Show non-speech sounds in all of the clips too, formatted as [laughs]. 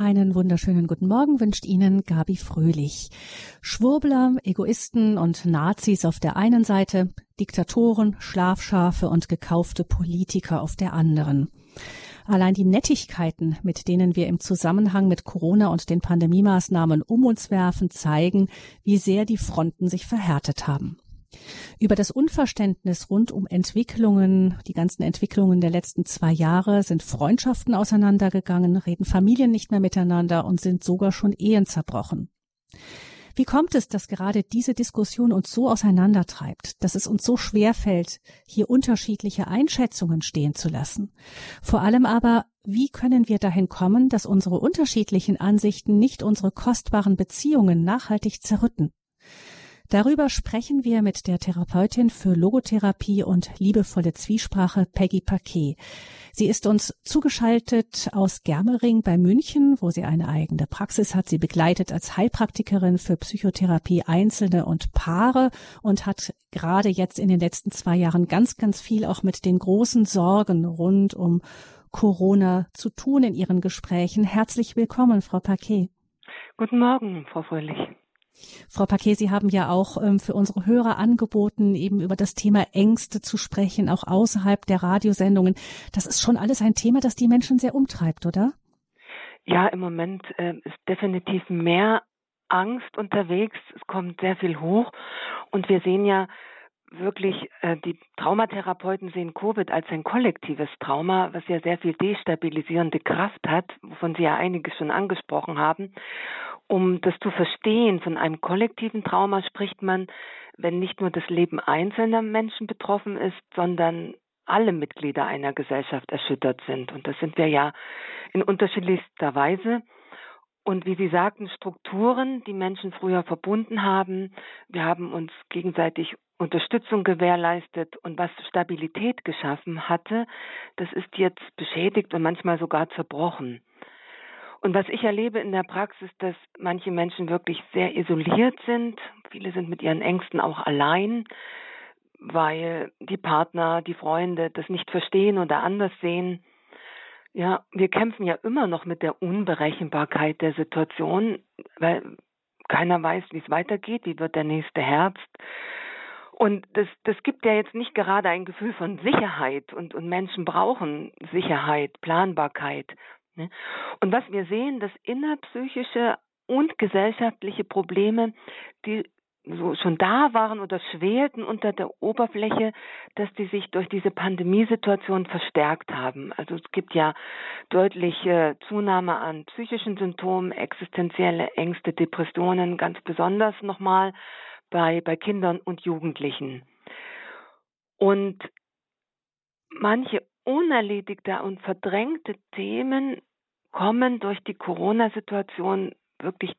Einen wunderschönen guten Morgen wünscht Ihnen Gabi Fröhlich. Schwurbler, Egoisten und Nazis auf der einen Seite, Diktatoren, Schlafschafe und gekaufte Politiker auf der anderen. Allein die Nettigkeiten, mit denen wir im Zusammenhang mit Corona und den Pandemiemaßnahmen um uns werfen, zeigen, wie sehr die Fronten sich verhärtet haben. Über das Unverständnis rund um Entwicklungen, die ganzen Entwicklungen der letzten zwei Jahre, sind Freundschaften auseinandergegangen, reden Familien nicht mehr miteinander und sind sogar schon Ehen zerbrochen. Wie kommt es, dass gerade diese Diskussion uns so auseinandertreibt, dass es uns so schwer fällt, hier unterschiedliche Einschätzungen stehen zu lassen? Vor allem aber, wie können wir dahin kommen, dass unsere unterschiedlichen Ansichten nicht unsere kostbaren Beziehungen nachhaltig zerrütten? Darüber sprechen wir mit der Therapeutin für Logotherapie und liebevolle Zwiesprache Peggy Paquet. Sie ist uns zugeschaltet aus Germering bei München, wo sie eine eigene Praxis hat. Sie begleitet als Heilpraktikerin für Psychotherapie Einzelne und Paare und hat gerade jetzt in den letzten zwei Jahren ganz, ganz viel auch mit den großen Sorgen rund um Corona zu tun in ihren Gesprächen. Herzlich willkommen, Frau Paquet. Guten Morgen, Frau Fröhlich. Frau Paquet, Sie haben ja auch ähm, für unsere Hörer angeboten, eben über das Thema Ängste zu sprechen, auch außerhalb der Radiosendungen. Das ist schon alles ein Thema, das die Menschen sehr umtreibt, oder? Ja, im Moment äh, ist definitiv mehr Angst unterwegs. Es kommt sehr viel hoch. Und wir sehen ja, wirklich, äh, die Traumatherapeuten sehen Covid als ein kollektives Trauma, was ja sehr viel destabilisierende Kraft hat, wovon Sie ja einiges schon angesprochen haben. Um das zu verstehen, von einem kollektiven Trauma spricht man, wenn nicht nur das Leben einzelner Menschen betroffen ist, sondern alle Mitglieder einer Gesellschaft erschüttert sind. Und das sind wir ja in unterschiedlichster Weise. Und wie Sie sagten, Strukturen, die Menschen früher verbunden haben. Wir haben uns gegenseitig Unterstützung gewährleistet und was Stabilität geschaffen hatte, das ist jetzt beschädigt und manchmal sogar zerbrochen. Und was ich erlebe in der Praxis, dass manche Menschen wirklich sehr isoliert sind. Viele sind mit ihren Ängsten auch allein, weil die Partner, die Freunde das nicht verstehen oder anders sehen. Ja, wir kämpfen ja immer noch mit der Unberechenbarkeit der Situation, weil keiner weiß, wie es weitergeht, wie wird der nächste Herbst. Und das, das gibt ja jetzt nicht gerade ein Gefühl von Sicherheit und, und Menschen brauchen Sicherheit, Planbarkeit. Ne? Und was wir sehen, dass innerpsychische und gesellschaftliche Probleme, die so schon da waren oder schwelten unter der Oberfläche, dass die sich durch diese Pandemiesituation verstärkt haben. Also es gibt ja deutliche Zunahme an psychischen Symptomen, existenzielle Ängste, Depressionen, ganz besonders nochmal bei, bei Kindern und Jugendlichen. Und manche unerledigte und verdrängte Themen kommen durch die Corona-Situation wirklich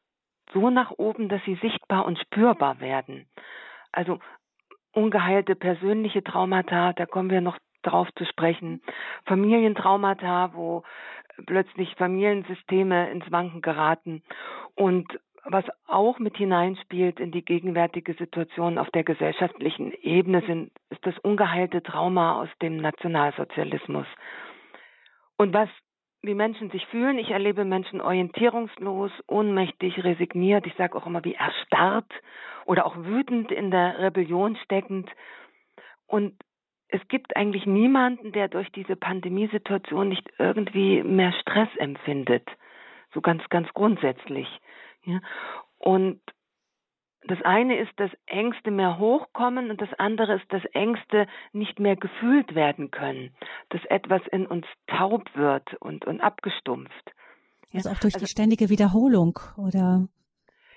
so nach oben, dass sie sichtbar und spürbar werden. Also ungeheilte persönliche Traumata, da kommen wir noch drauf zu sprechen, Familientraumata, wo plötzlich Familiensysteme ins Wanken geraten und was auch mit hineinspielt in die gegenwärtige Situation auf der gesellschaftlichen Ebene sind, ist das ungeheilte Trauma aus dem Nationalsozialismus. Und was wie Menschen sich fühlen, ich erlebe Menschen orientierungslos, ohnmächtig, resigniert, ich sage auch immer wie erstarrt oder auch wütend in der Rebellion steckend. Und es gibt eigentlich niemanden, der durch diese Pandemiesituation nicht irgendwie mehr Stress empfindet. So ganz, ganz grundsätzlich. Und das eine ist, dass Ängste mehr hochkommen und das andere ist, dass Ängste nicht mehr gefühlt werden können, dass etwas in uns taub wird und, und abgestumpft. Also auch durch also, die ständige Wiederholung oder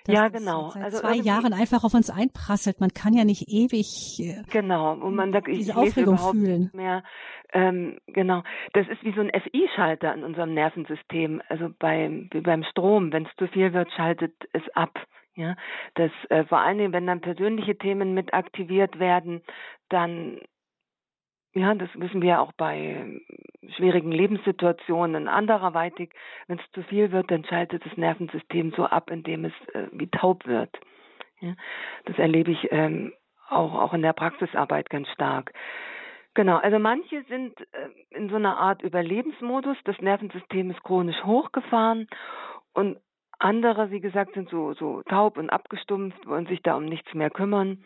ja, genau. Seit also zwei Jahren einfach auf uns einprasselt. Man kann ja nicht ewig äh, genau und man sagt, diese Aufregung fühlen. Mehr, ähm, genau. Das ist wie so ein FI-Schalter in unserem Nervensystem. Also beim wie beim Strom, wenn es zu viel wird, schaltet es ab. Ja, das äh, vor allen Dingen, wenn dann persönliche Themen mit aktiviert werden, dann ja, das wissen wir auch bei schwierigen Lebenssituationen andererweitig. Wenn es zu viel wird, dann schaltet das Nervensystem so ab, indem es äh, wie taub wird. Ja, das erlebe ich ähm, auch, auch in der Praxisarbeit ganz stark. Genau, also manche sind äh, in so einer Art Überlebensmodus, das Nervensystem ist chronisch hochgefahren Und andere, wie gesagt, sind so, so taub und abgestumpft, wollen sich da um nichts mehr kümmern.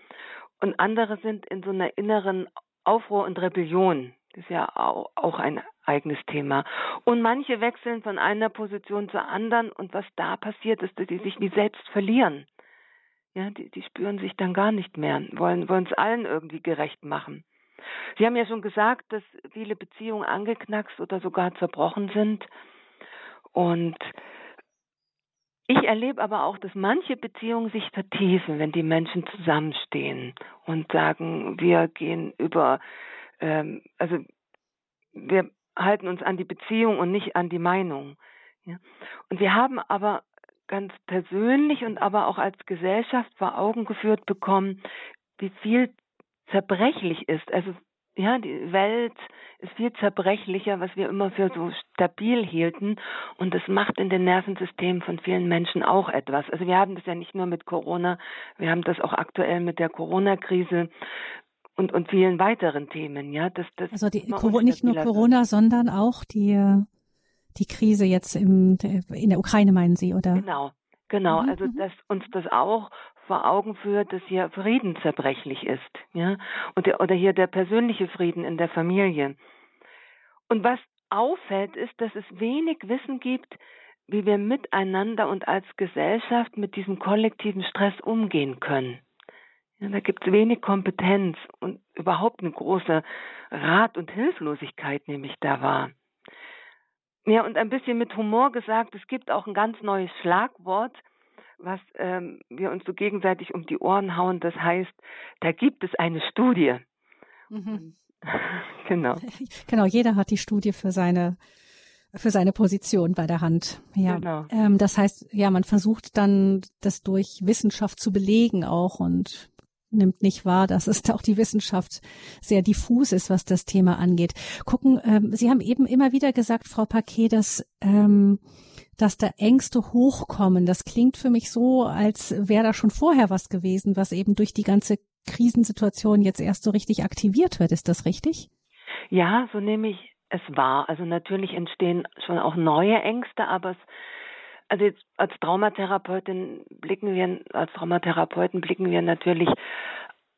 Und andere sind in so einer inneren Aufruhr und Rebellion. Das ist ja auch, auch ein eigenes Thema. Und manche wechseln von einer Position zur anderen und was da passiert ist, dass die sich wie selbst verlieren. Ja, die, die spüren sich dann gar nicht mehr, wollen, wollen es allen irgendwie gerecht machen. Sie haben ja schon gesagt, dass viele Beziehungen angeknackst oder sogar zerbrochen sind. Und ich erlebe aber auch, dass manche Beziehungen sich vertiefen, wenn die Menschen zusammenstehen und sagen, wir gehen über, ähm, also wir halten uns an die Beziehung und nicht an die Meinung. Ja. Und wir haben aber ganz persönlich und aber auch als Gesellschaft vor Augen geführt bekommen, wie viel zerbrechlich ist. Also ja, die Welt ist viel zerbrechlicher, was wir immer für so stabil hielten. Und das macht in den Nervensystemen von vielen Menschen auch etwas. Also wir haben das ja nicht nur mit Corona, wir haben das auch aktuell mit der Corona-Krise und, und vielen weiteren Themen, ja. Das, das also die, nicht nur Corona, sondern auch die, die Krise jetzt im, in der Ukraine, meinen Sie, oder? Genau, Genau, mhm, also mhm. dass uns das auch vor Augen führt, dass hier Frieden zerbrechlich ist, ja, und der, oder hier der persönliche Frieden in der Familie. Und was auffällt, ist, dass es wenig Wissen gibt, wie wir miteinander und als Gesellschaft mit diesem kollektiven Stress umgehen können. Ja, da gibt es wenig Kompetenz und überhaupt eine große Rat und Hilflosigkeit nehme ich da wahr. Ja, und ein bisschen mit Humor gesagt, es gibt auch ein ganz neues Schlagwort, was ähm, wir uns so gegenseitig um die Ohren hauen. Das heißt, da gibt es eine Studie. Mhm. [laughs] genau. [laughs] Genau, jeder hat die Studie für seine für seine Position bei der Hand. Ja, genau. ähm, das heißt, ja, man versucht dann, das durch Wissenschaft zu belegen auch und nimmt nicht wahr, dass es auch die Wissenschaft sehr diffus ist, was das Thema angeht. Gucken, ähm, Sie haben eben immer wieder gesagt, Frau Paquet, dass ähm, dass da Ängste hochkommen. Das klingt für mich so, als wäre da schon vorher was gewesen, was eben durch die ganze Krisensituation jetzt erst so richtig aktiviert wird. Ist das richtig? Ja, so nehme ich es wahr. Also natürlich entstehen schon auch neue Ängste, aber es also jetzt als Traumatherapeutin blicken wir, als Traumatherapeuten blicken wir natürlich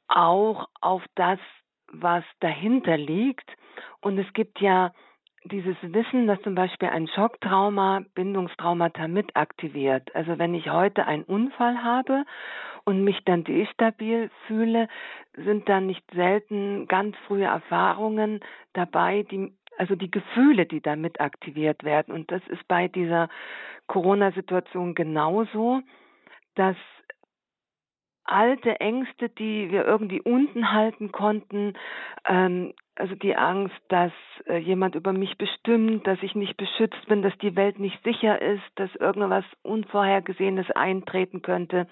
auch auf das, was dahinter liegt. Und es gibt ja dieses Wissen, dass zum Beispiel ein Schocktrauma Bindungstraumata mit aktiviert. Also wenn ich heute einen Unfall habe und mich dann destabil fühle, sind dann nicht selten ganz frühe Erfahrungen dabei, die also die Gefühle, die damit aktiviert werden. Und das ist bei dieser Corona-Situation genauso, dass alte Ängste, die wir irgendwie unten halten konnten, ähm, also die Angst, dass äh, jemand über mich bestimmt, dass ich nicht beschützt bin, dass die Welt nicht sicher ist, dass irgendwas Unvorhergesehenes eintreten könnte.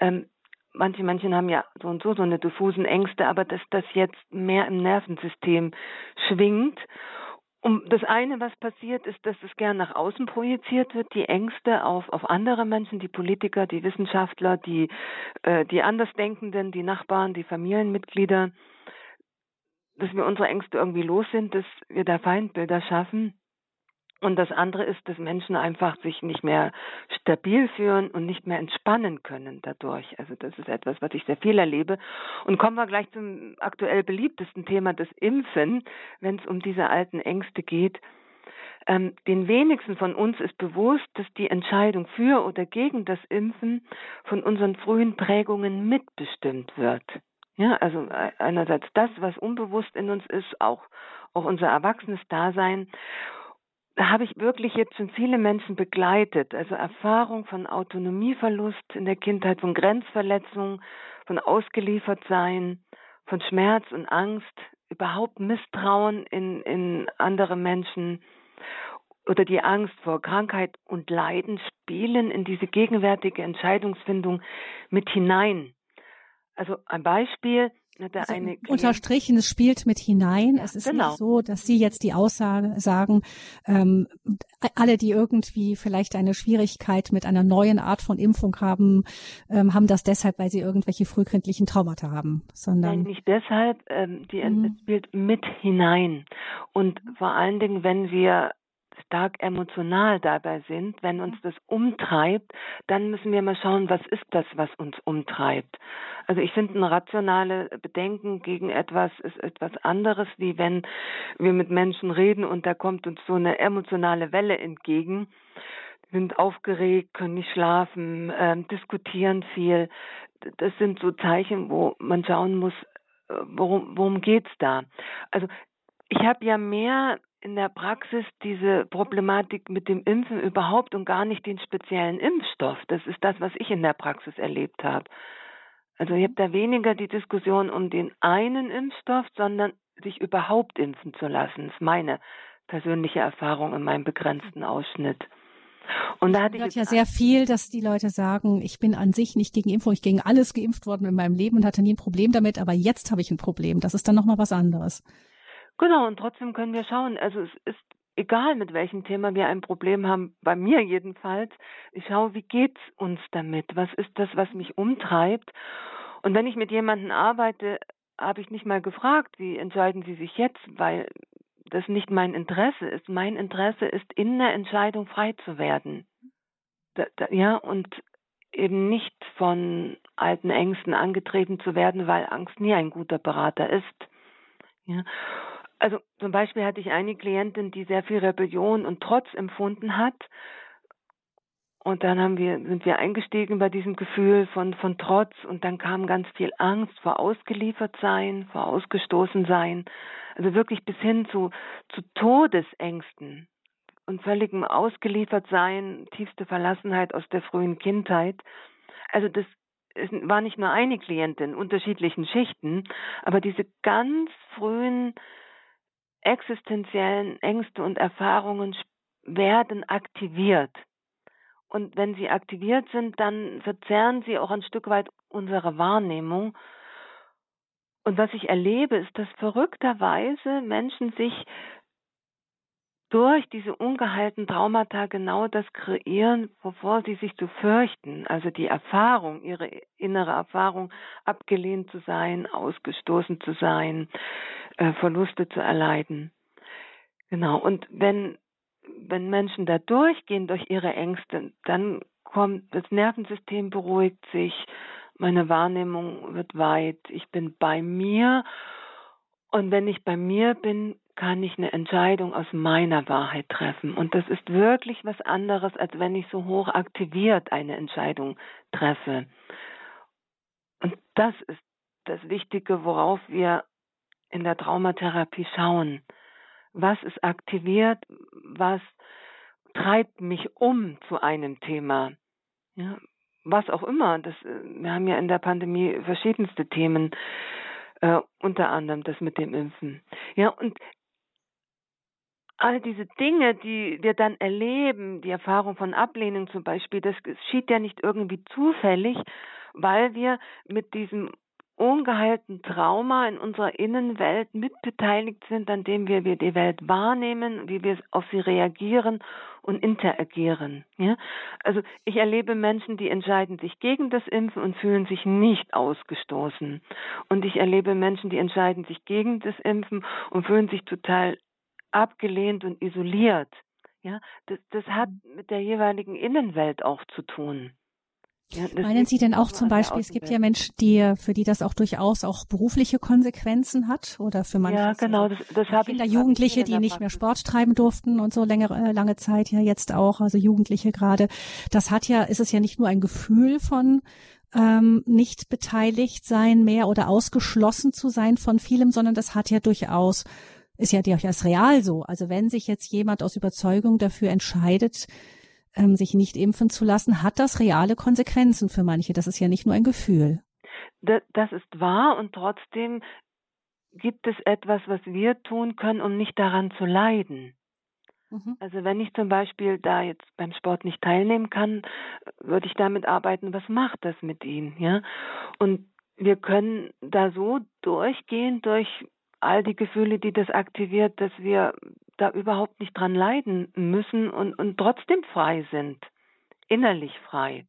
Ähm, manche Menschen haben ja so und so so eine diffusen Ängste, aber dass das jetzt mehr im Nervensystem schwingt. Und das eine, was passiert, ist, dass es gern nach außen projiziert wird, die Ängste auf, auf andere Menschen, die Politiker, die Wissenschaftler, die, äh, die Andersdenkenden, die Nachbarn, die Familienmitglieder, dass wir unsere Ängste irgendwie los sind, dass wir da Feindbilder schaffen. Und das andere ist, dass Menschen einfach sich nicht mehr stabil fühlen und nicht mehr entspannen können dadurch. Also das ist etwas, was ich sehr viel erlebe. Und kommen wir gleich zum aktuell beliebtesten Thema des Impfen, wenn es um diese alten Ängste geht. Ähm, den wenigsten von uns ist bewusst, dass die Entscheidung für oder gegen das Impfen von unseren frühen Prägungen mitbestimmt wird. Ja, also äh, einerseits das, was unbewusst in uns ist, auch, auch unser erwachsenes Dasein da habe ich wirklich jetzt schon viele Menschen begleitet. Also Erfahrung von Autonomieverlust in der Kindheit, von Grenzverletzungen, von Ausgeliefertsein, von Schmerz und Angst, überhaupt Misstrauen in, in andere Menschen oder die Angst vor Krankheit und Leiden spielen in diese gegenwärtige Entscheidungsfindung mit hinein. Also ein Beispiel, also unterstrichen, es spielt mit hinein. Ja, es ist genau. nicht so, dass Sie jetzt die Aussage sagen, ähm, alle, die irgendwie vielleicht eine Schwierigkeit mit einer neuen Art von Impfung haben, ähm, haben das deshalb, weil sie irgendwelche frühkindlichen Traumata haben, sondern Nein, nicht deshalb. Ähm, die mhm. es spielt mit hinein und vor allen Dingen, wenn wir stark emotional dabei sind, wenn uns das umtreibt, dann müssen wir mal schauen, was ist das, was uns umtreibt. Also ich finde, ein rationale Bedenken gegen etwas ist etwas anderes, wie wenn wir mit Menschen reden und da kommt uns so eine emotionale Welle entgegen sind aufgeregt, können nicht schlafen, äh, diskutieren viel. Das sind so Zeichen, wo man schauen muss, äh, worum, worum geht's da? Also ich habe ja mehr in der Praxis diese Problematik mit dem Impfen überhaupt und gar nicht den speziellen Impfstoff. Das ist das, was ich in der Praxis erlebt habe. Also ich habe da weniger die Diskussion um den einen Impfstoff, sondern sich überhaupt impfen zu lassen. Das ist meine persönliche Erfahrung in meinem begrenzten Ausschnitt. Und da hatte ich hört ja sehr viel, dass die Leute sagen, ich bin an sich nicht gegen Impfung, ich gegen alles geimpft worden in meinem Leben und hatte nie ein Problem damit, aber jetzt habe ich ein Problem. Das ist dann nochmal was anderes. Genau, und trotzdem können wir schauen. Also es ist egal, mit welchem Thema wir ein Problem haben, bei mir jedenfalls. Ich schaue, wie geht's uns damit? Was ist das, was mich umtreibt? Und wenn ich mit jemandem arbeite, habe ich nicht mal gefragt, wie entscheiden Sie sich jetzt, weil das nicht mein Interesse ist. Mein Interesse ist, in der Entscheidung frei zu werden. Da, da, ja, und eben nicht von alten Ängsten angetrieben zu werden, weil Angst nie ein guter Berater ist. Ja. Also zum Beispiel hatte ich eine Klientin, die sehr viel Rebellion und Trotz empfunden hat. Und dann haben wir, sind wir eingestiegen bei diesem Gefühl von, von Trotz und dann kam ganz viel Angst vor ausgeliefert sein, vor ausgestoßen sein. Also wirklich bis hin zu, zu Todesängsten und völligem ausgeliefert sein, tiefste Verlassenheit aus der frühen Kindheit. Also das war nicht nur eine Klientin, unterschiedlichen Schichten, aber diese ganz frühen existenziellen Ängste und Erfahrungen werden aktiviert. Und wenn sie aktiviert sind, dann verzerren sie auch ein Stück weit unsere Wahrnehmung. Und was ich erlebe, ist, dass verrückterweise Menschen sich durch diese ungeheilten Traumata genau das kreieren, wovor sie sich zu fürchten. Also die Erfahrung, ihre innere Erfahrung, abgelehnt zu sein, ausgestoßen zu sein, äh, Verluste zu erleiden. Genau. Und wenn, wenn Menschen da durchgehen durch ihre Ängste, dann kommt das Nervensystem beruhigt sich, meine Wahrnehmung wird weit, ich bin bei mir. Und wenn ich bei mir bin, kann ich eine Entscheidung aus meiner Wahrheit treffen. Und das ist wirklich was anderes, als wenn ich so hoch aktiviert eine Entscheidung treffe. Und das ist das Wichtige, worauf wir in der Traumatherapie schauen. Was ist aktiviert? Was treibt mich um zu einem Thema? Ja, was auch immer. Das, wir haben ja in der Pandemie verschiedenste Themen, äh, unter anderem das mit dem Impfen. Ja, und all diese Dinge, die wir dann erleben, die Erfahrung von Ablehnung zum Beispiel, das geschieht ja nicht irgendwie zufällig, weil wir mit diesem ungeheilten Trauma in unserer Innenwelt mitbeteiligt sind, an dem wir, wir die Welt wahrnehmen, wie wir auf sie reagieren und interagieren. Ja? Also ich erlebe Menschen, die entscheiden sich gegen das Impfen und fühlen sich nicht ausgestoßen. Und ich erlebe Menschen, die entscheiden sich gegen das Impfen und fühlen sich total abgelehnt und isoliert. Ja, das, das hat mit der jeweiligen Innenwelt auch zu tun. Ja, Meinen Sie denn auch zum Beispiel, es gibt ja Menschen, die, für die das auch durchaus auch berufliche Konsequenzen hat oder für manche ja, genau, das, das Kinder, Jugendliche, die nicht mehr Sport treiben durften und so längere, äh, lange Zeit ja jetzt auch, also Jugendliche gerade. Das hat ja, ist es ja nicht nur ein Gefühl von ähm, nicht beteiligt sein mehr oder ausgeschlossen zu sein von vielem, sondern das hat ja durchaus ist ja durchaus real so. Also wenn sich jetzt jemand aus Überzeugung dafür entscheidet, ähm, sich nicht impfen zu lassen, hat das reale Konsequenzen für manche. Das ist ja nicht nur ein Gefühl. Das ist wahr und trotzdem gibt es etwas, was wir tun können, um nicht daran zu leiden. Mhm. Also wenn ich zum Beispiel da jetzt beim Sport nicht teilnehmen kann, würde ich damit arbeiten, was macht das mit Ihnen, ja? Und wir können da so durchgehen durch all die Gefühle, die das aktiviert, dass wir da überhaupt nicht dran leiden müssen und, und trotzdem frei sind, innerlich frei.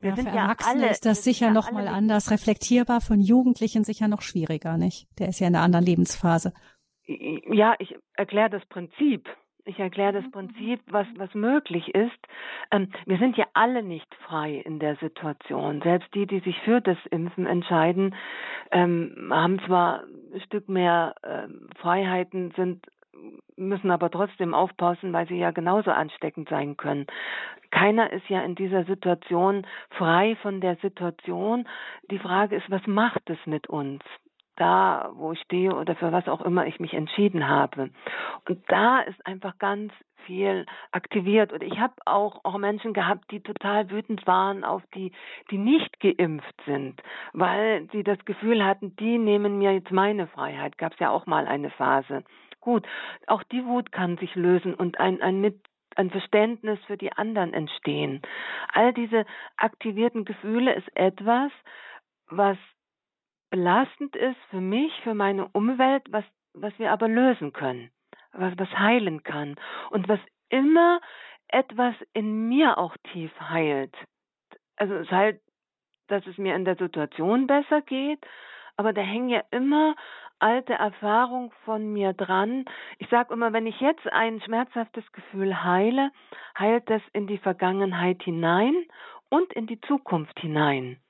Wir ja, sind für ja Erwachsene alle, ist das sicher ja noch mal anders reflektierbar, von Jugendlichen sicher noch schwieriger, nicht? Der ist ja in einer anderen Lebensphase. Ja, ich erkläre das Prinzip. Ich erkläre das mhm, Prinzip, was, was möglich ist. Ähm, wir sind ja alle nicht frei in der Situation. Selbst die, die sich für das Impfen entscheiden, ähm, haben zwar ein Stück mehr ähm, Freiheiten, sind müssen aber trotzdem aufpassen, weil sie ja genauso ansteckend sein können. Keiner ist ja in dieser Situation frei von der Situation. Die Frage ist, was macht es mit uns? Da, wo ich stehe oder für was auch immer ich mich entschieden habe. Und da ist einfach ganz viel aktiviert. Und ich habe auch, auch Menschen gehabt, die total wütend waren auf die, die nicht geimpft sind, weil sie das Gefühl hatten, die nehmen mir jetzt meine Freiheit. Gab es ja auch mal eine Phase. Gut, auch die Wut kann sich lösen und ein, ein mit ein Verständnis für die anderen entstehen. All diese aktivierten Gefühle ist etwas, was belastend ist für mich, für meine Umwelt, was, was wir aber lösen können, was, was heilen kann und was immer etwas in mir auch tief heilt. Also es heilt, dass es mir in der Situation besser geht, aber da hängen ja immer alte Erfahrungen von mir dran. Ich sage immer, wenn ich jetzt ein schmerzhaftes Gefühl heile, heilt das in die Vergangenheit hinein und in die Zukunft hinein.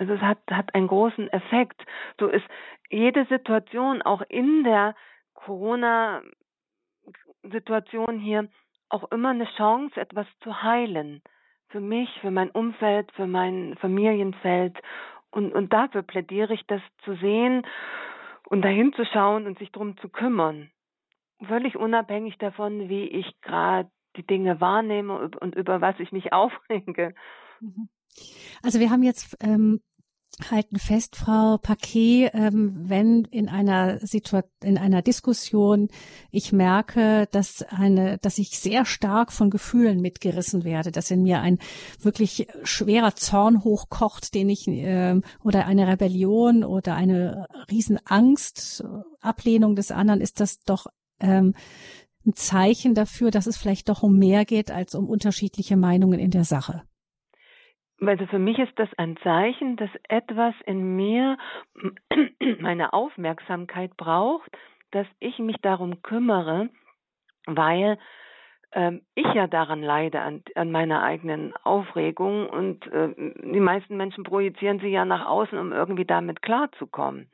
Also es hat, hat einen großen Effekt. So ist jede Situation auch in der Corona-Situation hier auch immer eine Chance, etwas zu heilen. Für mich, für mein Umfeld, für mein Familienfeld. Und, und dafür plädiere ich, das zu sehen und dahin zu schauen und sich darum zu kümmern. Völlig unabhängig davon, wie ich gerade die Dinge wahrnehme und über was ich mich [laughs] aufrege. Mhm. Also wir haben jetzt ähm, halten fest, Frau Paquet, ähm, wenn in einer Situation, in einer Diskussion ich merke, dass eine, dass ich sehr stark von Gefühlen mitgerissen werde, dass in mir ein wirklich schwerer Zorn hochkocht, den ich äh, oder eine Rebellion oder eine Riesenangst, Ablehnung des anderen, ist das doch ähm, ein Zeichen dafür, dass es vielleicht doch um mehr geht als um unterschiedliche Meinungen in der Sache. Also für mich ist das ein Zeichen, dass etwas in mir [clears throat] meine Aufmerksamkeit braucht, dass ich mich darum kümmere, weil ähm, ich ja daran leide, an, an meiner eigenen Aufregung und äh, die meisten Menschen projizieren sie ja nach außen, um irgendwie damit klarzukommen,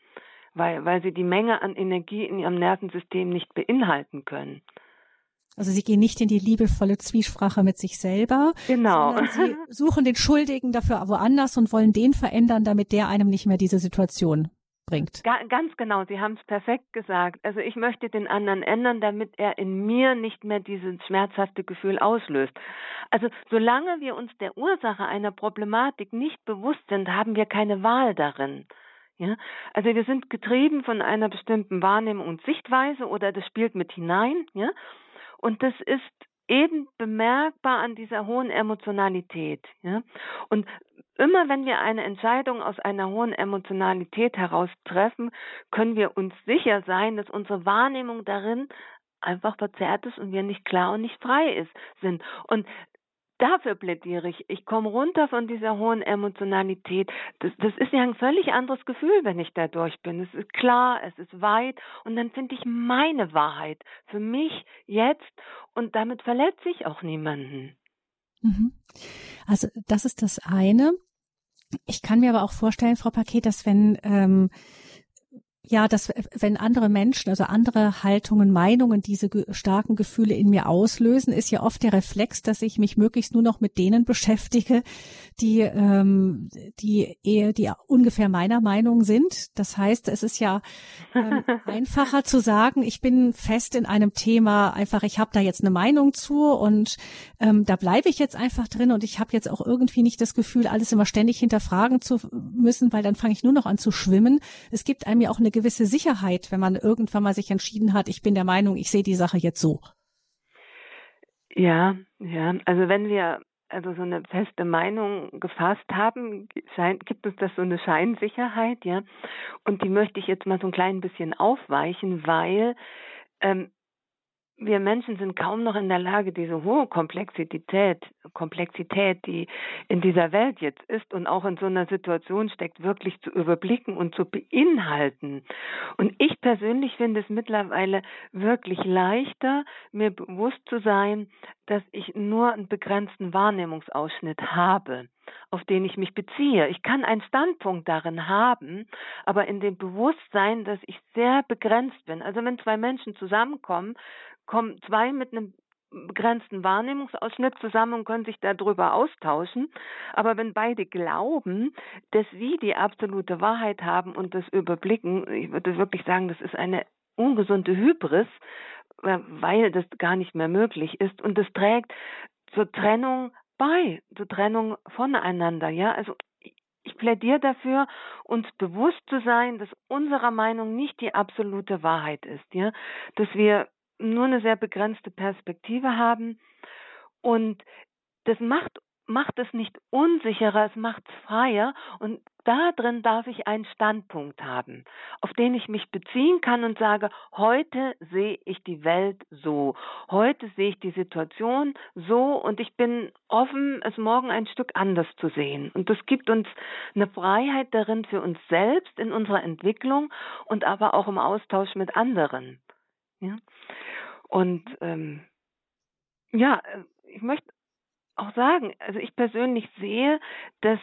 weil, weil sie die Menge an Energie in ihrem Nervensystem nicht beinhalten können. Also sie gehen nicht in die liebevolle Zwiesprache mit sich selber, genau. sie [laughs] suchen den Schuldigen dafür woanders und wollen den verändern, damit der einem nicht mehr diese Situation bringt. Ga ganz genau, Sie haben es perfekt gesagt. Also ich möchte den anderen ändern, damit er in mir nicht mehr dieses schmerzhafte Gefühl auslöst. Also solange wir uns der Ursache einer Problematik nicht bewusst sind, haben wir keine Wahl darin. Ja, also wir sind getrieben von einer bestimmten Wahrnehmung und Sichtweise oder das spielt mit hinein, ja. Und das ist eben bemerkbar an dieser hohen Emotionalität. Ja? Und immer wenn wir eine Entscheidung aus einer hohen Emotionalität heraus treffen, können wir uns sicher sein, dass unsere Wahrnehmung darin einfach verzerrt ist und wir nicht klar und nicht frei ist, sind. Und dafür plädiere ich. Ich komme runter von dieser hohen Emotionalität. Das, das ist ja ein völlig anderes Gefühl, wenn ich da durch bin. Es ist klar, es ist weit und dann finde ich meine Wahrheit für mich jetzt und damit verletze ich auch niemanden. Mhm. Also das ist das eine. Ich kann mir aber auch vorstellen, Frau Paket, dass wenn ähm, ja, dass wenn andere Menschen, also andere Haltungen, Meinungen diese ge starken Gefühle in mir auslösen, ist ja oft der Reflex, dass ich mich möglichst nur noch mit denen beschäftige, die ähm, die eher die ungefähr meiner Meinung sind. Das heißt, es ist ja ähm, [laughs] einfacher zu sagen, ich bin fest in einem Thema, einfach ich habe da jetzt eine Meinung zu und ähm, da bleibe ich jetzt einfach drin und ich habe jetzt auch irgendwie nicht das Gefühl, alles immer ständig hinterfragen zu müssen, weil dann fange ich nur noch an zu schwimmen. Es gibt einem ja auch eine gewisse Sicherheit, wenn man irgendwann mal sich entschieden hat, ich bin der Meinung, ich sehe die Sache jetzt so. Ja, ja. Also wenn wir also so eine feste Meinung gefasst haben, scheint, gibt uns das so eine Scheinsicherheit, ja. Und die möchte ich jetzt mal so ein klein bisschen aufweichen, weil ähm, wir Menschen sind kaum noch in der Lage, diese hohe Komplexität, Komplexität, die in dieser Welt jetzt ist und auch in so einer Situation steckt, wirklich zu überblicken und zu beinhalten. Und ich persönlich finde es mittlerweile wirklich leichter, mir bewusst zu sein, dass ich nur einen begrenzten Wahrnehmungsausschnitt habe, auf den ich mich beziehe. Ich kann einen Standpunkt darin haben, aber in dem Bewusstsein, dass ich sehr begrenzt bin. Also wenn zwei Menschen zusammenkommen, kommen zwei mit einem begrenzten Wahrnehmungsausschnitt zusammen und können sich darüber austauschen. Aber wenn beide glauben, dass sie die absolute Wahrheit haben und das überblicken, ich würde wirklich sagen, das ist eine ungesunde Hybris, weil das gar nicht mehr möglich ist. Und das trägt zur Trennung bei, zur Trennung voneinander. Ja, also ich plädiere dafür, uns bewusst zu sein, dass unserer Meinung nicht die absolute Wahrheit ist, ja, dass wir nur eine sehr begrenzte Perspektive haben und das macht macht es nicht unsicherer, es macht es freier und da drin darf ich einen Standpunkt haben, auf den ich mich beziehen kann und sage, heute sehe ich die Welt so, heute sehe ich die Situation so und ich bin offen, es morgen ein Stück anders zu sehen. Und das gibt uns eine Freiheit darin für uns selbst in unserer Entwicklung und aber auch im Austausch mit anderen. Ja? Und ähm, ja, äh, ich möchte auch sagen, also ich persönlich sehe, dass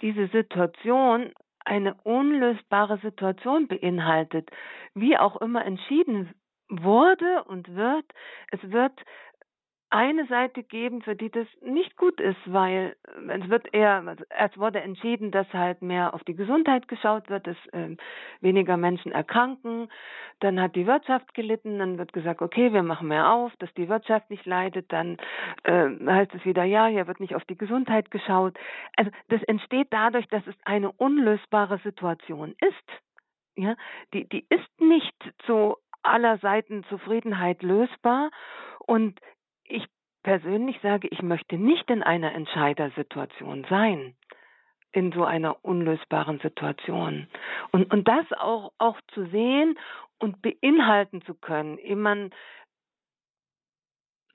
diese Situation eine unlösbare Situation beinhaltet, wie auch immer entschieden wurde und wird. Es wird eine Seite geben, für die das nicht gut ist, weil äh, es wird eher, also es wurde entschieden, dass halt mehr auf die Gesundheit geschaut wird, dass äh, weniger Menschen erkranken. Dann hat die Wirtschaft gelitten, dann wird gesagt, okay, wir machen mehr auf, dass die Wirtschaft nicht leidet. Dann äh, heißt es wieder, ja, hier wird nicht auf die Gesundheit geschaut. Also das entsteht dadurch, dass es eine unlösbare Situation ist. Ja, die, die ist nicht zu aller Seiten Zufriedenheit lösbar. Und persönlich sage, ich möchte nicht in einer Entscheidersituation sein, in so einer unlösbaren Situation. Und, und das auch, auch zu sehen und beinhalten zu können, ehe man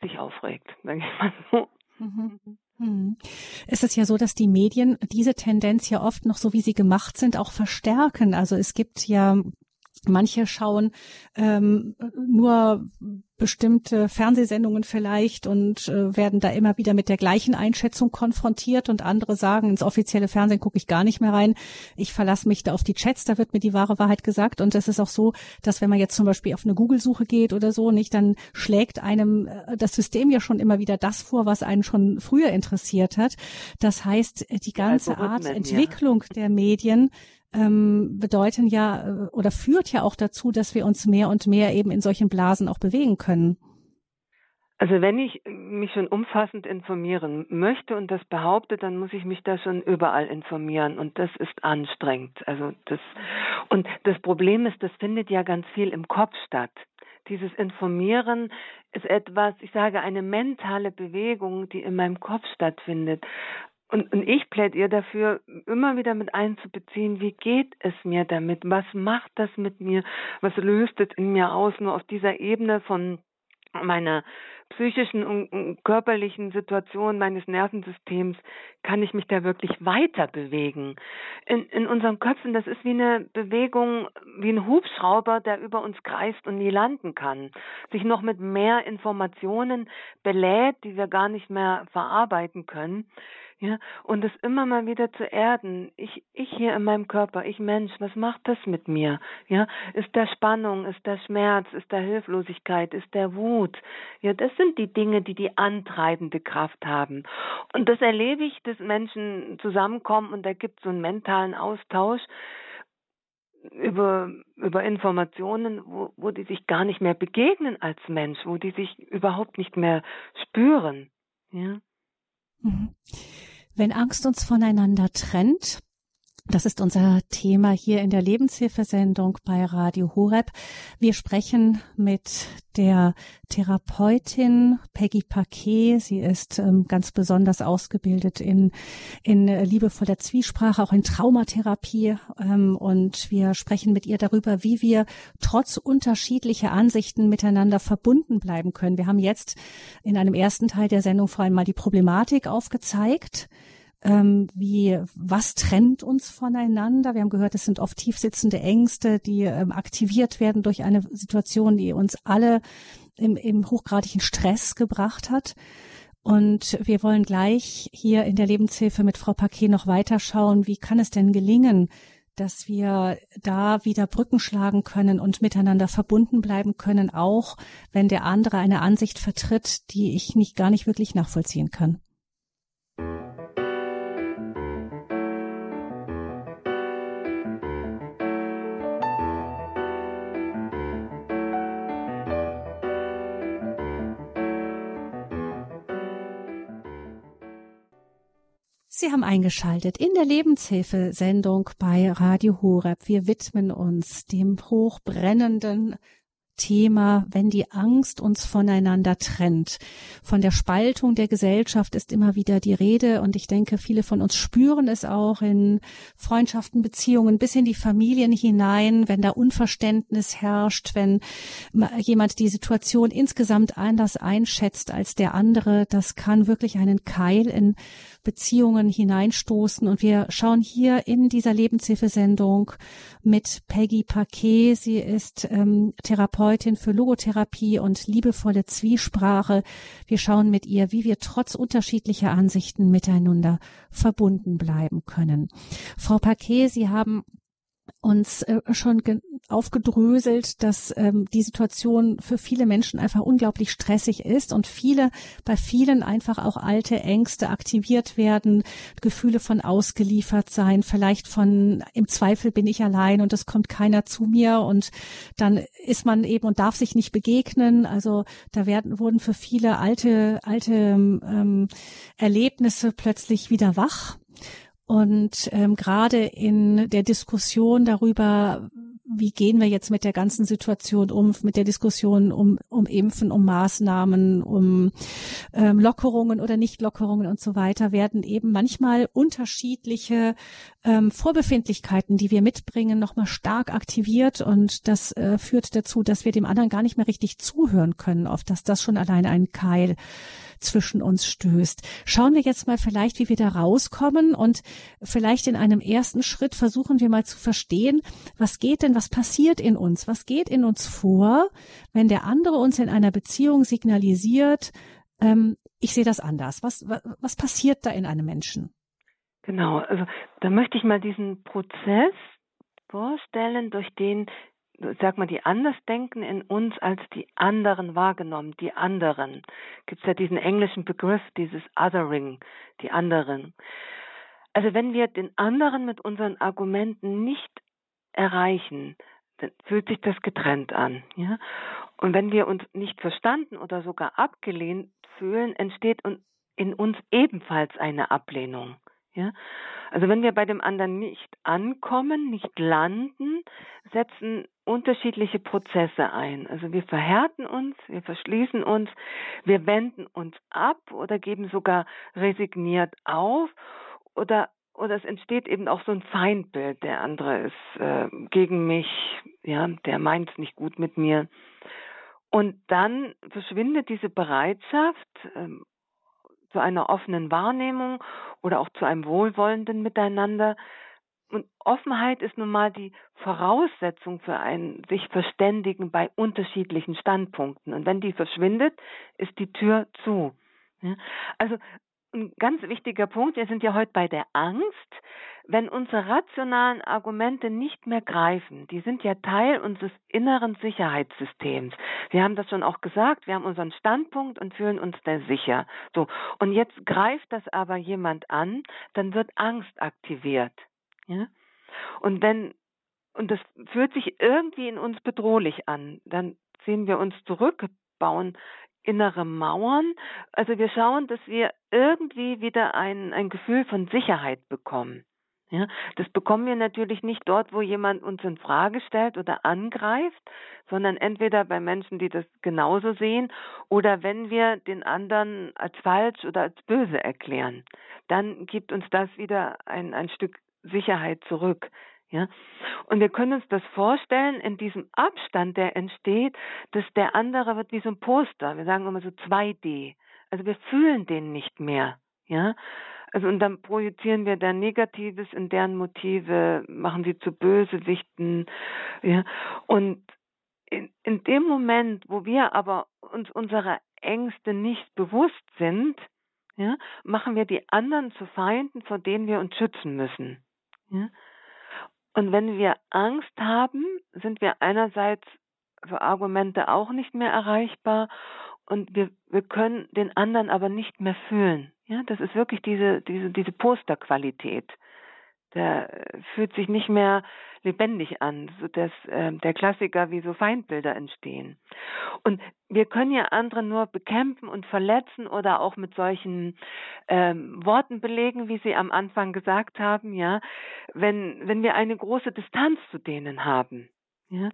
sich aufregt, sage ich mal so. Mhm. Mhm. Es ist ja so, dass die Medien diese Tendenz ja oft noch so, wie sie gemacht sind, auch verstärken. Also es gibt ja Manche schauen ähm, nur bestimmte Fernsehsendungen vielleicht und äh, werden da immer wieder mit der gleichen Einschätzung konfrontiert und andere sagen, ins offizielle Fernsehen gucke ich gar nicht mehr rein. Ich verlasse mich da auf die Chats, da wird mir die wahre Wahrheit gesagt. Und es ist auch so, dass wenn man jetzt zum Beispiel auf eine Google-Suche geht oder so, nicht, dann schlägt einem äh, das System ja schon immer wieder das vor, was einen schon früher interessiert hat. Das heißt, die ganze Art Entwicklung ja. der Medien ähm, bedeuten ja äh, oder führt ja auch dazu, dass wir uns mehr und mehr eben in solchen Blasen auch bewegen können. Also wenn ich mich schon umfassend informieren möchte und das behaupte, dann muss ich mich da schon überall informieren und das ist anstrengend. Also das und das Problem ist, das findet ja ganz viel im Kopf statt. Dieses Informieren ist etwas, ich sage, eine mentale Bewegung, die in meinem Kopf stattfindet. Und, und ich plädiere dafür, immer wieder mit einzubeziehen, wie geht es mir damit? Was macht das mit mir? Was löst es in mir aus? Nur auf dieser Ebene von meiner psychischen und körperlichen Situation meines Nervensystems kann ich mich da wirklich weiter bewegen. In, in unseren Köpfen, das ist wie eine Bewegung, wie ein Hubschrauber, der über uns kreist und nie landen kann, sich noch mit mehr Informationen belädt, die wir gar nicht mehr verarbeiten können. Ja, und es immer mal wieder zu erden. Ich, ich hier in meinem Körper, ich Mensch, was macht das mit mir? Ja, ist da Spannung, ist da Schmerz, ist da Hilflosigkeit, ist da Wut? Ja, das sind die Dinge, die die antreibende Kraft haben. Und das erlebe ich, dass Menschen zusammenkommen und da gibt es so einen mentalen Austausch über, über Informationen, wo, wo die sich gar nicht mehr begegnen als Mensch, wo die sich überhaupt nicht mehr spüren. Ja. Mhm. Wenn Angst uns voneinander trennt, Das ist unser Thema hier in der Lebenshilfesendung bei Radio Horeb. Wir sprechen mit der Therapeutin Peggy Paquet. Sie ist ähm, ganz besonders ausgebildet in, in liebevoller Zwiesprache, auch in Traumatherapie. Ähm, und wir sprechen mit ihr darüber, wie wir trotz unterschiedlicher Ansichten miteinander verbunden bleiben können. Wir haben jetzt in einem ersten Teil der Sendung vor allem mal die Problematik aufgezeigt ähm, wie was trennt uns voneinander. Wir haben gehört, es sind oft tiefsitzende Ängste, die ähm, aktiviert werden durch eine Situation, die uns alle im, im hochgradigen Stress gebracht hat. Und wir wollen gleich hier in der Lebenshilfe mit Frau Paquet noch weiterschauen, wie kann es denn gelingen, dass wir da wieder Brücken schlagen können und miteinander verbunden bleiben können, auch wenn der andere eine Ansicht vertritt, die ich nicht gar nicht wirklich nachvollziehen kann. Sie haben eingeschaltet in der Lebenshilfe-Sendung bei Radio Horeb. Wir widmen uns dem hochbrennenden Thema, wenn die Angst uns voneinander trennt. Von der Spaltung der Gesellschaft ist immer wieder die Rede und ich denke, viele von uns spüren es auch in Freundschaften, Beziehungen bis in die Familien hinein, wenn da Unverständnis herrscht, wenn jemand die Situation insgesamt anders einschätzt als der andere. Das kann wirklich einen Keil in Beziehungen hineinstoßen. Und wir schauen hier in dieser Lebenshilfesendung mit Peggy Paquet. Sie ist ähm, Therapeutin für Logotherapie und liebevolle Zwiesprache. Wir schauen mit ihr, wie wir trotz unterschiedlicher Ansichten miteinander verbunden bleiben können. Frau Paquet, Sie haben uns äh, schon aufgedröselt, dass ähm, die Situation für viele Menschen einfach unglaublich stressig ist und viele, bei vielen einfach auch alte Ängste aktiviert werden, Gefühle von ausgeliefert sein, vielleicht von im Zweifel bin ich allein und es kommt keiner zu mir und dann ist man eben und darf sich nicht begegnen. Also da werden wurden für viele alte alte ähm, Erlebnisse plötzlich wieder wach und ähm, gerade in der Diskussion darüber, wie gehen wir jetzt mit der ganzen Situation um, mit der Diskussion um, um Impfen, um Maßnahmen, um ähm, Lockerungen oder Nichtlockerungen und so weiter, werden eben manchmal unterschiedliche ähm, Vorbefindlichkeiten, die wir mitbringen, nochmal stark aktiviert. Und das äh, führt dazu, dass wir dem anderen gar nicht mehr richtig zuhören können, auf dass das schon allein ein Keil zwischen uns stößt. Schauen wir jetzt mal vielleicht, wie wir da rauskommen und vielleicht in einem ersten Schritt versuchen wir mal zu verstehen, was geht denn, was passiert in uns, was geht in uns vor, wenn der andere uns in einer Beziehung signalisiert, ähm, ich sehe das anders. Was, was, was passiert da in einem Menschen? Genau, also da möchte ich mal diesen Prozess vorstellen, durch den sag mal, die Andersdenken in uns als die anderen wahrgenommen, die anderen. Gibt es ja diesen englischen Begriff, dieses Othering, die anderen. Also wenn wir den anderen mit unseren Argumenten nicht erreichen, dann fühlt sich das getrennt an. Ja? Und wenn wir uns nicht verstanden oder sogar abgelehnt fühlen, entsteht in uns ebenfalls eine Ablehnung. Ja? Also wenn wir bei dem anderen nicht ankommen, nicht landen, setzen unterschiedliche Prozesse ein. Also wir verhärten uns, wir verschließen uns, wir wenden uns ab oder geben sogar resigniert auf oder oder es entsteht eben auch so ein Feindbild, der andere ist äh, gegen mich, ja, der meint es nicht gut mit mir. Und dann verschwindet diese Bereitschaft, ähm, zu einer offenen Wahrnehmung oder auch zu einem wohlwollenden Miteinander. Und Offenheit ist nun mal die Voraussetzung für ein sich verständigen bei unterschiedlichen Standpunkten. Und wenn die verschwindet, ist die Tür zu. Also ein ganz wichtiger Punkt, wir sind ja heute bei der Angst, wenn unsere rationalen Argumente nicht mehr greifen, die sind ja Teil unseres inneren Sicherheitssystems. Wir haben das schon auch gesagt, wir haben unseren Standpunkt und fühlen uns da sicher. So. Und jetzt greift das aber jemand an, dann wird Angst aktiviert. Ja? Und wenn, und das fühlt sich irgendwie in uns bedrohlich an, dann ziehen wir uns zurück, bauen innere Mauern. Also wir schauen, dass wir irgendwie wieder ein, ein Gefühl von Sicherheit bekommen. Ja, das bekommen wir natürlich nicht dort, wo jemand uns in Frage stellt oder angreift, sondern entweder bei Menschen, die das genauso sehen, oder wenn wir den anderen als falsch oder als böse erklären, dann gibt uns das wieder ein, ein Stück Sicherheit zurück. Ja? Und wir können uns das vorstellen, in diesem Abstand, der entsteht, dass der andere wird wie so ein Poster. Wir sagen immer so 2D. Also wir fühlen den nicht mehr. Ja? Also und dann projizieren wir dann Negatives in deren Motive, machen sie zu Bösewichten. Ja? Und in, in dem Moment, wo wir aber uns unserer Ängste nicht bewusst sind, ja, machen wir die anderen zu Feinden, vor denen wir uns schützen müssen. Ja? Und wenn wir Angst haben, sind wir einerseits für Argumente auch nicht mehr erreichbar und wir, wir können den anderen aber nicht mehr fühlen. Ja, das ist wirklich diese, diese, diese Posterqualität. Der fühlt sich nicht mehr lebendig an, so dass äh, der Klassiker wie so Feindbilder entstehen. Und wir können ja andere nur bekämpfen und verletzen oder auch mit solchen ähm, Worten belegen, wie Sie am Anfang gesagt haben, ja, wenn wenn wir eine große Distanz zu denen haben. Ja?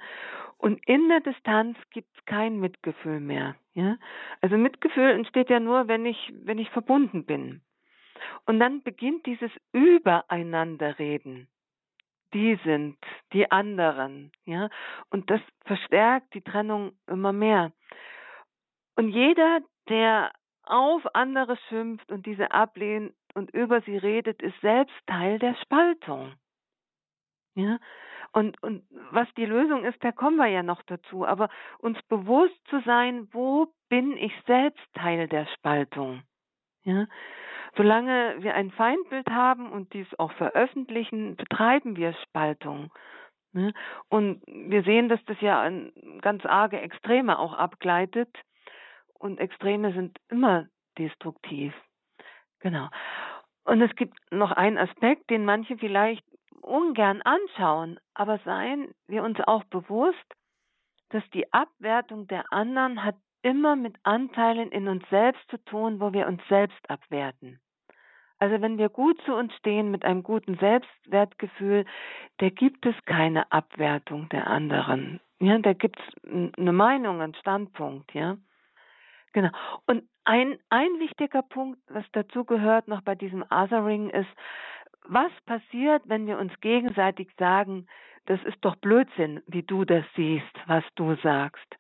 Und in der Distanz gibt es kein Mitgefühl mehr. Ja? Also Mitgefühl entsteht ja nur, wenn ich, wenn ich verbunden bin. Und dann beginnt dieses Übereinanderreden. Die sind, die anderen, ja. Und das verstärkt die Trennung immer mehr. Und jeder, der auf andere schimpft und diese ablehnt und über sie redet, ist selbst Teil der Spaltung. Ja, und, und was die Lösung ist, da kommen wir ja noch dazu. Aber uns bewusst zu sein, wo bin ich selbst Teil der Spaltung? Ja, solange wir ein Feindbild haben und dies auch veröffentlichen, betreiben wir Spaltung. Ne? Und wir sehen, dass das ja an ganz arge Extreme auch abgleitet. Und Extreme sind immer destruktiv. Genau. Und es gibt noch einen Aspekt, den manche vielleicht ungern anschauen, aber seien wir uns auch bewusst, dass die Abwertung der anderen hat immer mit Anteilen in uns selbst zu tun, wo wir uns selbst abwerten. Also wenn wir gut zu uns stehen mit einem guten Selbstwertgefühl, da gibt es keine Abwertung der anderen. Ja, da gibt es eine Meinung, einen Standpunkt, ja. Genau. Und ein, ein wichtiger Punkt, was dazu gehört noch bei diesem Othering ist, was passiert, wenn wir uns gegenseitig sagen, das ist doch Blödsinn, wie du das siehst, was du sagst.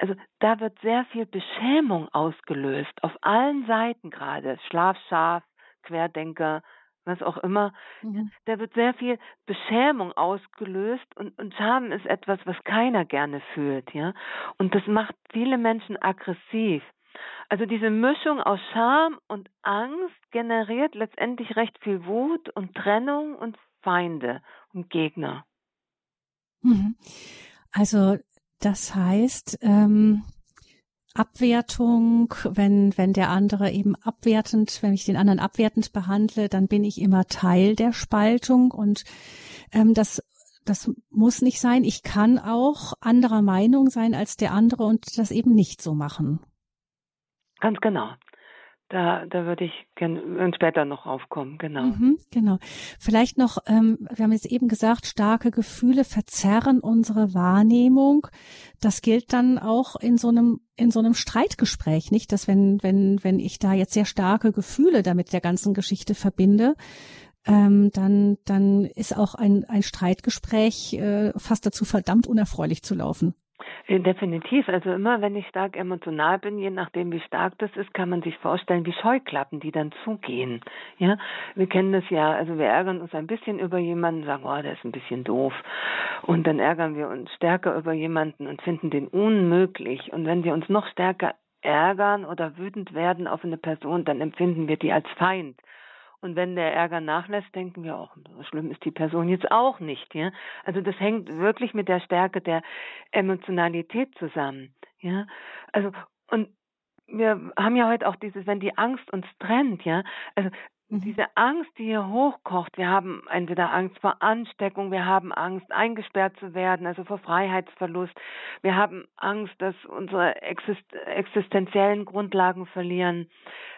Also da wird sehr viel Beschämung ausgelöst, auf allen Seiten gerade, Schlafschaf, Querdenker, was auch immer. Mhm. Da wird sehr viel Beschämung ausgelöst und, und Scham ist etwas, was keiner gerne fühlt, ja. Und das macht viele Menschen aggressiv. Also diese Mischung aus Scham und Angst generiert letztendlich recht viel Wut und Trennung und Feinde und Gegner. Mhm. Also das heißt, ähm, Abwertung, wenn, wenn der andere eben abwertend, wenn ich den anderen abwertend behandle, dann bin ich immer Teil der Spaltung und ähm, das das muss nicht sein. Ich kann auch anderer Meinung sein als der andere und das eben nicht so machen. Ganz genau. Da, da würde ich gerne später noch aufkommen, genau. Mhm, genau. Vielleicht noch, ähm, wir haben jetzt eben gesagt, starke Gefühle verzerren unsere Wahrnehmung. Das gilt dann auch in so einem, in so einem Streitgespräch, nicht? Dass wenn, wenn, wenn ich da jetzt sehr starke Gefühle damit der ganzen Geschichte verbinde, ähm, dann, dann ist auch ein, ein Streitgespräch äh, fast dazu verdammt unerfreulich zu laufen. Äh, definitiv. Also immer, wenn ich stark emotional bin, je nachdem, wie stark das ist, kann man sich vorstellen, wie Scheuklappen, die dann zugehen. Ja, wir kennen das ja. Also wir ärgern uns ein bisschen über jemanden, sagen, oh, der ist ein bisschen doof. Und dann ärgern wir uns stärker über jemanden und finden den unmöglich. Und wenn wir uns noch stärker ärgern oder wütend werden auf eine Person, dann empfinden wir die als Feind. Und wenn der Ärger nachlässt, denken wir auch, so schlimm ist die Person jetzt auch nicht, ja. Also das hängt wirklich mit der Stärke der Emotionalität zusammen, ja. Also, und wir haben ja heute auch dieses, wenn die Angst uns trennt, ja. Also, Mhm. Diese Angst, die hier hochkocht, wir haben entweder Angst vor Ansteckung, wir haben Angst, eingesperrt zu werden, also vor Freiheitsverlust, wir haben Angst, dass unsere exist existenziellen Grundlagen verlieren,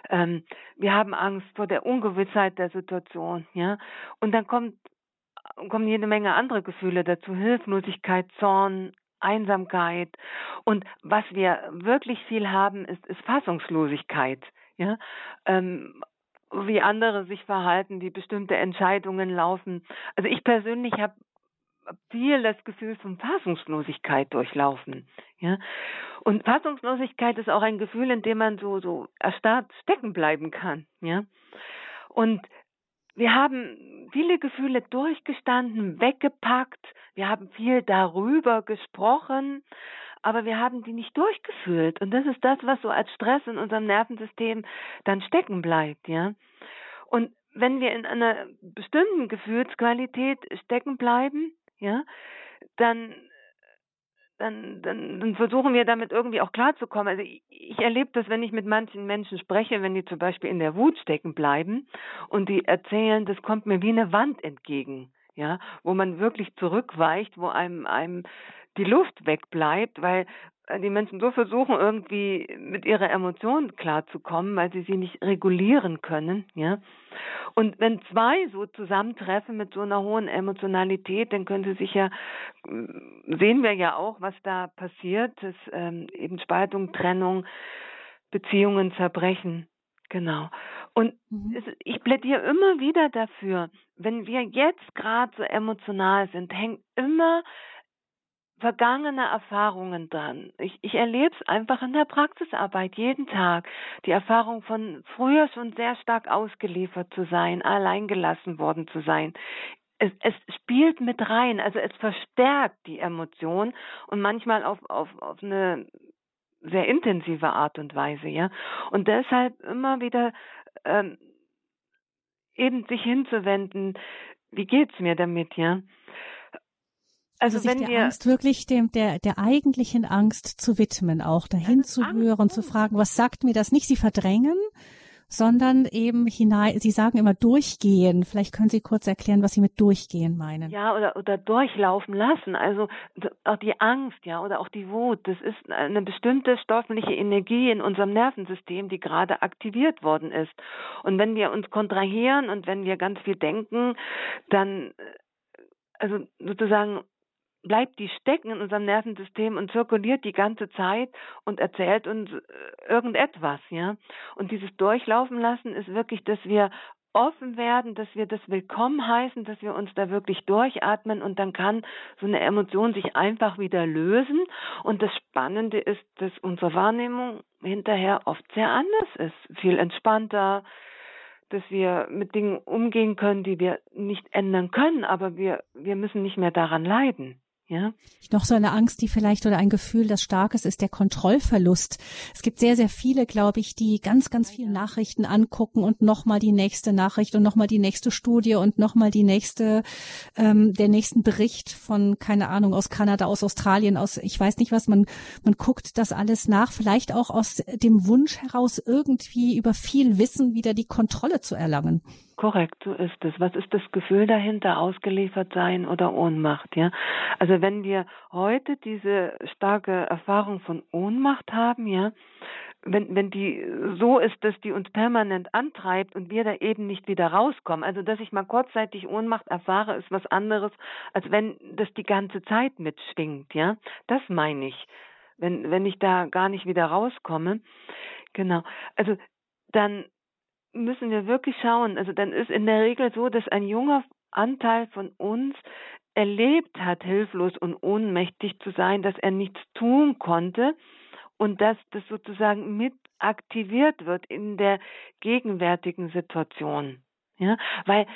ähm, wir haben Angst vor der Ungewissheit der Situation, ja. Und dann kommt kommen jede Menge andere Gefühle dazu, Hilflosigkeit, Zorn, Einsamkeit. Und was wir wirklich viel haben, ist, ist Fassungslosigkeit. Ja, ähm, wie andere sich verhalten, wie bestimmte Entscheidungen laufen. Also ich persönlich habe viel das Gefühl von Fassungslosigkeit durchlaufen. Ja? Und Fassungslosigkeit ist auch ein Gefühl, in dem man so, so erstarrt stecken bleiben kann. Ja? Und wir haben viele Gefühle durchgestanden, weggepackt. Wir haben viel darüber gesprochen aber wir haben die nicht durchgeführt. Und das ist das, was so als Stress in unserem Nervensystem dann stecken bleibt, ja. Und wenn wir in einer bestimmten Gefühlsqualität stecken bleiben, ja, dann dann, dann, dann versuchen wir damit irgendwie auch klarzukommen. Also ich, ich erlebe das, wenn ich mit manchen Menschen spreche, wenn die zum Beispiel in der Wut stecken bleiben und die erzählen, das kommt mir wie eine Wand entgegen, ja, wo man wirklich zurückweicht, wo einem, einem die Luft wegbleibt, weil äh, die Menschen so versuchen, irgendwie mit ihrer Emotion klarzukommen, weil sie sie nicht regulieren können, ja. Und wenn zwei so zusammentreffen mit so einer hohen Emotionalität, dann können sie sich ja, mm, sehen wir ja auch, was da passiert, dass ähm, eben Spaltung, Trennung, Beziehungen zerbrechen. Genau. Und mhm. ich plädiere immer wieder dafür, wenn wir jetzt gerade so emotional sind, hängt immer vergangene Erfahrungen dran. Ich, ich erlebe es einfach in der Praxisarbeit jeden Tag. Die Erfahrung von früher schon sehr stark ausgeliefert zu sein, alleingelassen worden zu sein. Es, es spielt mit rein, also es verstärkt die Emotion und manchmal auf, auf, auf eine sehr intensive Art und Weise, ja. Und deshalb immer wieder ähm, eben sich hinzuwenden, wie geht's mir damit, ja? Also, wenn der wir Angst wirklich dem der der eigentlichen Angst zu widmen, auch dahin zu hören, zu fragen, was sagt mir das? Nicht sie verdrängen, sondern eben hinein. Sie sagen immer durchgehen. Vielleicht können Sie kurz erklären, was Sie mit durchgehen meinen. Ja, oder oder durchlaufen lassen. Also auch die Angst, ja, oder auch die Wut. Das ist eine bestimmte stoffliche Energie in unserem Nervensystem, die gerade aktiviert worden ist. Und wenn wir uns kontrahieren und wenn wir ganz viel denken, dann also sozusagen bleibt die stecken in unserem Nervensystem und zirkuliert die ganze Zeit und erzählt uns äh, irgendetwas, ja. Und dieses Durchlaufen lassen ist wirklich, dass wir offen werden, dass wir das willkommen heißen, dass wir uns da wirklich durchatmen und dann kann so eine Emotion sich einfach wieder lösen. Und das Spannende ist, dass unsere Wahrnehmung hinterher oft sehr anders ist, viel entspannter, dass wir mit Dingen umgehen können, die wir nicht ändern können, aber wir, wir müssen nicht mehr daran leiden. Ja. Noch so eine Angst, die vielleicht oder ein Gefühl, das starkes ist, der Kontrollverlust. Es gibt sehr, sehr viele, glaube ich, die ganz, ganz viele Nachrichten angucken und nochmal die nächste Nachricht und nochmal die nächste Studie und nochmal die nächste, ähm, der nächsten Bericht von, keine Ahnung, aus Kanada, aus Australien, aus, ich weiß nicht was, man, man guckt das alles nach, vielleicht auch aus dem Wunsch heraus, irgendwie über viel Wissen wieder die Kontrolle zu erlangen. Korrekt, so ist es. Was ist das Gefühl dahinter, ausgeliefert sein oder Ohnmacht, ja? Also wenn wir heute diese starke Erfahrung von Ohnmacht haben, ja, wenn, wenn die so ist, dass die uns permanent antreibt und wir da eben nicht wieder rauskommen. Also, dass ich mal kurzzeitig Ohnmacht erfahre, ist was anderes, als wenn das die ganze Zeit mitschwingt, ja? Das meine ich. Wenn, wenn ich da gar nicht wieder rauskomme. Genau. Also, dann müssen wir wirklich schauen. Also dann ist in der Regel so, dass ein junger Anteil von uns erlebt hat, hilflos und ohnmächtig zu sein, dass er nichts tun konnte und dass das sozusagen mit aktiviert wird in der gegenwärtigen Situation. Ja, weil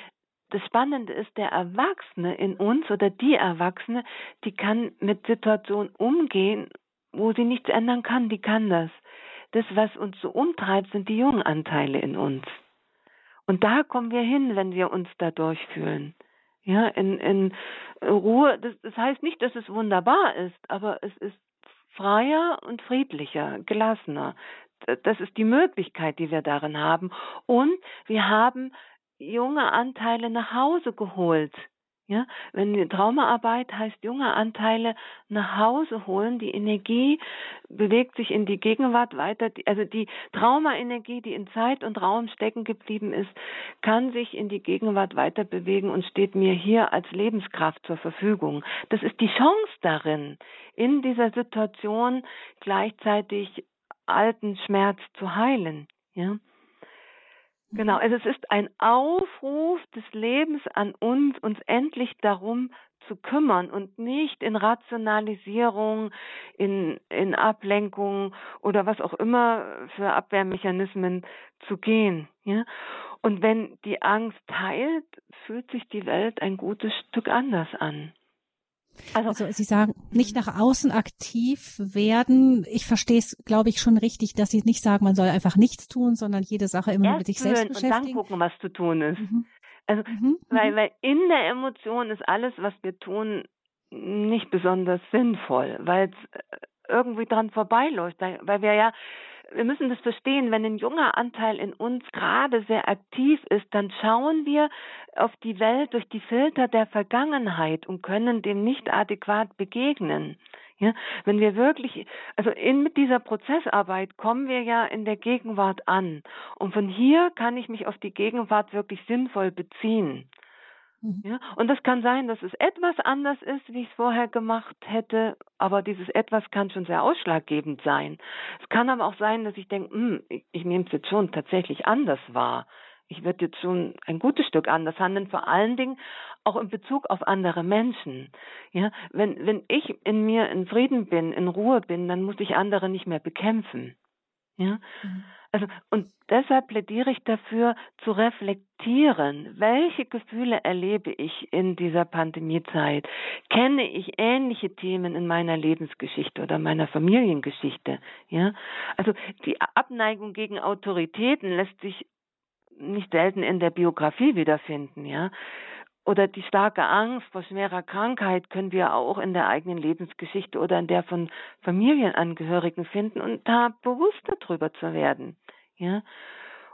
das Spannende ist, der Erwachsene in uns oder die Erwachsene, die kann mit Situationen umgehen, wo sie nichts ändern kann, die kann das das, was uns so umtreibt, sind die jungen Anteile in uns. Und da kommen wir hin, wenn wir uns da durchfühlen. Ja, in, in Ruhe, das, das heißt nicht, dass es wunderbar ist, aber es ist freier und friedlicher, gelassener. Das ist die Möglichkeit, die wir darin haben. Und wir haben junge Anteile nach Hause geholt. Ja, wenn die Traumaarbeit heißt, junge Anteile nach Hause holen, die Energie bewegt sich in die Gegenwart weiter. Also die Traumaenergie, die in Zeit und Raum stecken geblieben ist, kann sich in die Gegenwart weiter bewegen und steht mir hier als Lebenskraft zur Verfügung. Das ist die Chance darin, in dieser Situation gleichzeitig alten Schmerz zu heilen. Ja. Genau, also es ist ein Aufruf des Lebens an uns, uns endlich darum zu kümmern und nicht in Rationalisierung, in, in Ablenkung oder was auch immer für Abwehrmechanismen zu gehen. Ja? Und wenn die Angst heilt, fühlt sich die Welt ein gutes Stück anders an. Also, also, Sie sagen, nicht nach außen aktiv werden. Ich verstehe es, glaube ich, schon richtig, dass Sie nicht sagen, man soll einfach nichts tun, sondern jede Sache immer Erst mit sich selbst beschäftigen. Und dann gucken, was zu tun ist. Mhm. Also, mhm. weil, mhm. weil in der Emotion ist alles, was wir tun, nicht besonders sinnvoll, weil es äh, irgendwie dran vorbeiläuft, weil wir ja wir müssen das verstehen, wenn ein junger Anteil in uns gerade sehr aktiv ist, dann schauen wir auf die Welt durch die Filter der Vergangenheit und können dem nicht adäquat begegnen. Ja, wenn wir wirklich, also in mit dieser Prozessarbeit kommen wir ja in der Gegenwart an. Und von hier kann ich mich auf die Gegenwart wirklich sinnvoll beziehen. Mhm. Ja, und das kann sein, dass es etwas anders ist, wie ich es vorher gemacht hätte, aber dieses etwas kann schon sehr ausschlaggebend sein. Es kann aber auch sein, dass ich denke, hm, ich, ich nehme es jetzt schon tatsächlich anders wahr. Ich werde jetzt schon ein gutes Stück anders handeln, vor allen Dingen auch in Bezug auf andere Menschen. Ja, wenn, wenn ich in mir in Frieden bin, in Ruhe bin, dann muss ich andere nicht mehr bekämpfen. Ja, mhm. Also, und deshalb plädiere ich dafür, zu reflektieren, welche Gefühle erlebe ich in dieser Pandemiezeit? Kenne ich ähnliche Themen in meiner Lebensgeschichte oder meiner Familiengeschichte? Ja, also die Abneigung gegen Autoritäten lässt sich nicht selten in der Biografie wiederfinden, ja. Oder die starke Angst vor schwerer Krankheit können wir auch in der eigenen Lebensgeschichte oder in der von Familienangehörigen finden und da bewusster drüber zu werden. Ja.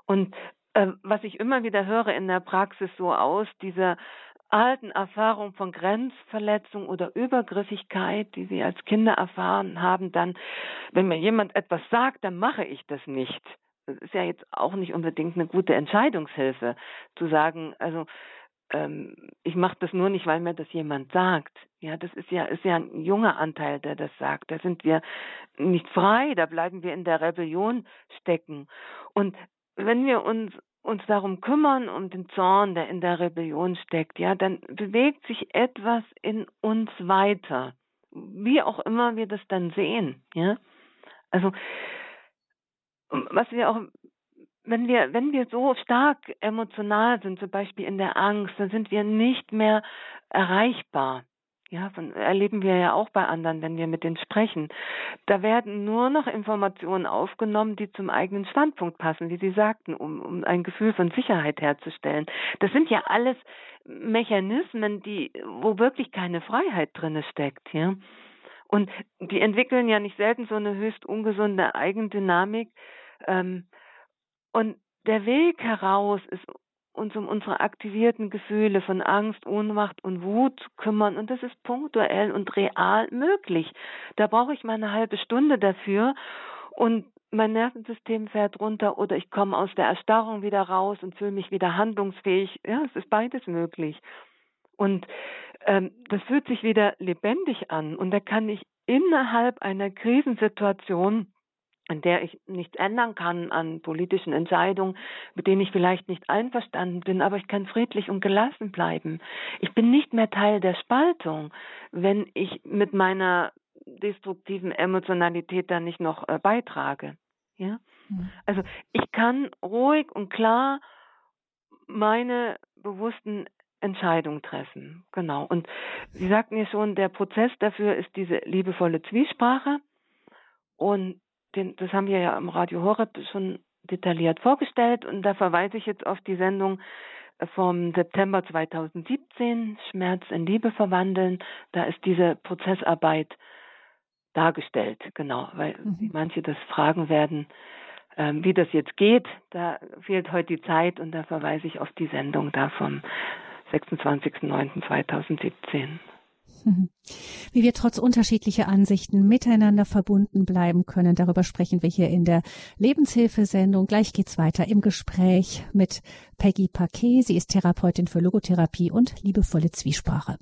Und äh, was ich immer wieder höre in der Praxis so aus, dieser alten Erfahrung von Grenzverletzung oder Übergriffigkeit, die sie als Kinder erfahren haben, dann, wenn mir jemand etwas sagt, dann mache ich das nicht. Das ist ja jetzt auch nicht unbedingt eine gute Entscheidungshilfe, zu sagen, also ähm, ich mache das nur nicht, weil mir das jemand sagt. Ja, das ist ja ist ja ein junger Anteil, der das sagt. Da sind wir nicht frei, da bleiben wir in der Rebellion stecken. Und wenn wir uns uns darum kümmern, um den Zorn, der in der Rebellion steckt, ja, dann bewegt sich etwas in uns weiter. Wie auch immer wir das dann sehen, ja. Also, was wir auch wenn wir, wenn wir so stark emotional sind, zum Beispiel in der Angst, dann sind wir nicht mehr erreichbar. Ja, von, erleben wir ja auch bei anderen, wenn wir mit denen sprechen. Da werden nur noch Informationen aufgenommen, die zum eigenen Standpunkt passen, wie Sie sagten, um, um ein Gefühl von Sicherheit herzustellen. Das sind ja alles Mechanismen, die, wo wirklich keine Freiheit drinne steckt, ja. Und die entwickeln ja nicht selten so eine höchst ungesunde Eigendynamik, ähm, und der Weg heraus ist uns um unsere aktivierten Gefühle von Angst, Ohnmacht und Wut zu kümmern. Und das ist punktuell und real möglich. Da brauche ich mal eine halbe Stunde dafür und mein Nervensystem fährt runter oder ich komme aus der Erstarrung wieder raus und fühle mich wieder handlungsfähig. Ja, es ist beides möglich. Und ähm, das fühlt sich wieder lebendig an. Und da kann ich innerhalb einer Krisensituation an der ich nichts ändern kann an politischen Entscheidungen, mit denen ich vielleicht nicht einverstanden bin, aber ich kann friedlich und gelassen bleiben. Ich bin nicht mehr Teil der Spaltung, wenn ich mit meiner destruktiven Emotionalität da nicht noch äh, beitrage. Ja? Mhm. Also ich kann ruhig und klar meine bewussten Entscheidungen treffen. Genau. Und Sie sagten ja schon, der Prozess dafür ist diese liebevolle Zwiesprache. Und den, das haben wir ja im Radio Horeb schon detailliert vorgestellt und da verweise ich jetzt auf die Sendung vom September 2017, Schmerz in Liebe verwandeln. Da ist diese Prozessarbeit dargestellt, genau, weil mhm. manche das fragen werden, Ähm, wie das jetzt geht, da fehlt heute die Zeit und da verweise ich auf die Sendung da vom 26.09.2017. Wie wir trotz unterschiedlicher Ansichten miteinander verbunden bleiben können, darüber sprechen wir hier in der Lebenshilfesendung. Gleich geht's weiter im Gespräch mit Peggy Paquet. Sie ist Therapeutin für Logotherapie und liebevolle Zwiesprache.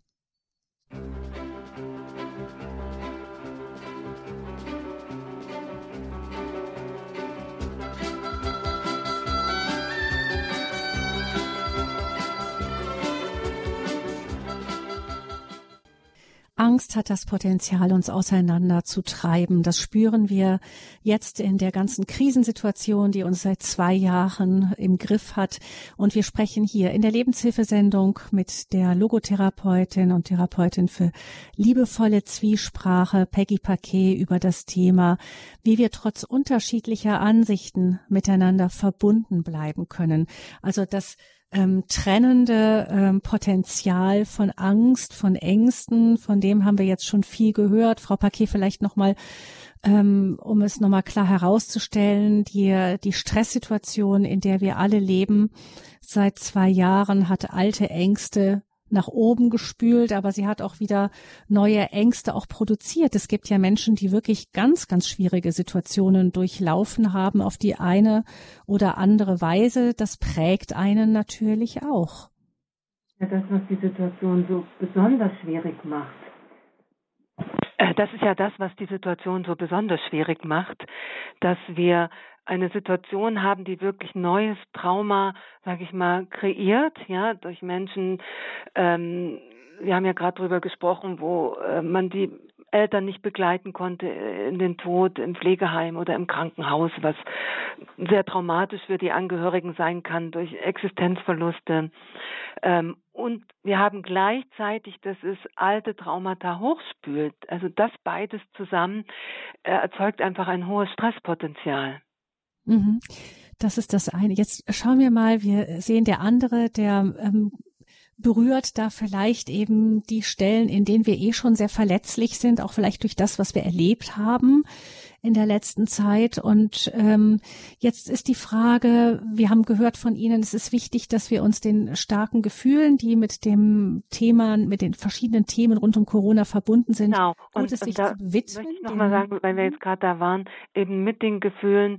Angst hat das Potenzial, uns auseinanderzutreiben. Das spüren wir jetzt in der ganzen Krisensituation, die uns seit zwei Jahren im Griff hat. Und wir sprechen hier in der Lebenshilfesendung mit der Logotherapeutin und Therapeutin für liebevolle Zwiesprache, Peggy Paquet, über das Thema, wie wir trotz unterschiedlicher Ansichten miteinander verbunden bleiben können. Also das ähm, trennende ähm, Potenzial von Angst, von Ängsten, von dem haben wir jetzt schon viel gehört. Frau Paquet, vielleicht nochmal, ähm, um es nochmal klar herauszustellen, die, die Stresssituation, in der wir alle leben, seit zwei Jahren hat alte Ängste nach oben gespült, aber sie hat auch wieder neue Ängste auch produziert. Es gibt ja Menschen, die wirklich ganz, ganz schwierige Situationen durchlaufen haben auf die eine oder andere Weise. Das prägt einen natürlich auch. Ja, das, was die Situation so besonders schwierig macht. Äh, das ist ja das, was die Situation so besonders schwierig macht, dass wir eine Situation haben, die wirklich neues Trauma, sage ich mal, kreiert, ja, durch Menschen. Ähm, wir haben ja gerade darüber gesprochen, wo äh, man die Eltern nicht begleiten konnte in den Tod im Pflegeheim oder im Krankenhaus, was sehr traumatisch für die Angehörigen sein kann durch Existenzverluste. Ähm, und wir haben gleichzeitig, dass es alte Traumata hochspült. Also das beides zusammen äh, erzeugt einfach ein hohes Stresspotenzial. Mhm. Das ist das eine. Jetzt schauen wir mal, wir sehen der andere, der ähm, berührt da vielleicht eben die Stellen, in denen wir eh schon sehr verletzlich sind, auch vielleicht durch das, was wir erlebt haben in der letzten Zeit. Und ähm, jetzt ist die Frage, wir haben gehört von Ihnen, es ist wichtig, dass wir uns den starken Gefühlen, die mit dem Thema, mit den verschiedenen Themen rund um Corona verbunden sind, genau. und, gut ist, sich zu widmen. Möchte ich nochmal sagen, weil wir jetzt gerade da waren, eben mit den Gefühlen,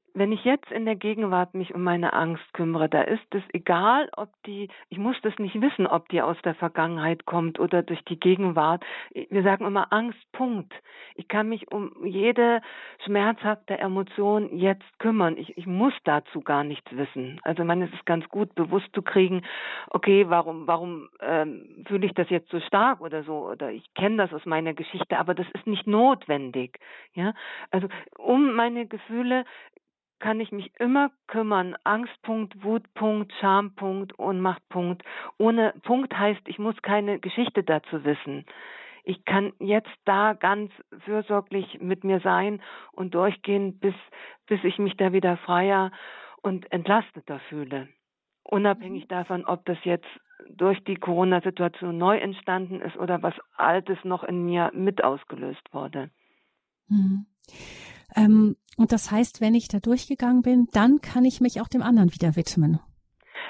wenn ich jetzt in der Gegenwart mich um meine Angst kümmere, da ist es egal, ob die, ich muss das nicht wissen, ob die aus der Vergangenheit kommt oder durch die Gegenwart. Wir sagen immer Angst, Punkt. Ich kann mich um jede schmerzhafte Emotion jetzt kümmern. Ich, ich muss dazu gar nichts wissen. Also man ist es ganz gut, bewusst zu kriegen, okay, warum, warum ähm, fühle ich das jetzt so stark oder so, oder ich kenne das aus meiner Geschichte, aber das ist nicht notwendig. Ja, also um meine Gefühle kann ich mich immer kümmern. Angstpunkt, Wutpunkt, Schampunkt, Ohnmachtpunkt. Ohne Punkt heißt, ich muss keine Geschichte dazu wissen. Ich kann jetzt da ganz fürsorglich mit mir sein und durchgehen, bis, bis ich mich da wieder freier und entlasteter fühle. Unabhängig mhm. davon, ob das jetzt durch die Corona-Situation neu entstanden ist oder was Altes noch in mir mit ausgelöst wurde. Mhm. Ähm, und das heißt, wenn ich da durchgegangen bin, dann kann ich mich auch dem anderen wieder widmen.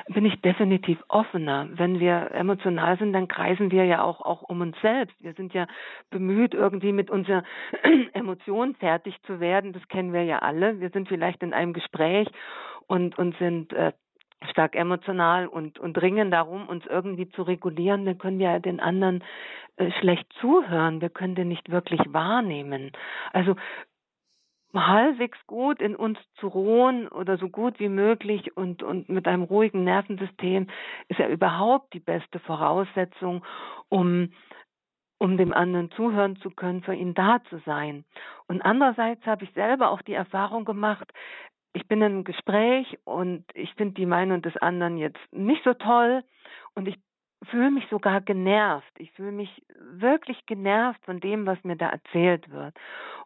Bin ich definitiv offener. Wenn wir emotional sind, dann kreisen wir ja auch, auch um uns selbst. Wir sind ja bemüht, irgendwie mit unserer [clears throat] Emotion fertig zu werden. Das kennen wir ja alle. Wir sind vielleicht in einem Gespräch und, und sind äh, stark emotional und, und ringen darum, uns irgendwie zu regulieren, dann können wir den anderen äh, schlecht zuhören. Wir können den nicht wirklich wahrnehmen. Also halbwegs gut in uns zu ruhen oder so gut wie möglich und, und mit einem ruhigen Nervensystem ist ja überhaupt die beste Voraussetzung, um, um dem anderen zuhören zu können, für ihn da zu sein. Und andererseits habe ich selber auch die Erfahrung gemacht, ich bin in einem Gespräch und ich finde die Meinung des anderen jetzt nicht so toll und ich fühle mich sogar genervt. Ich fühle mich wirklich genervt von dem, was mir da erzählt wird.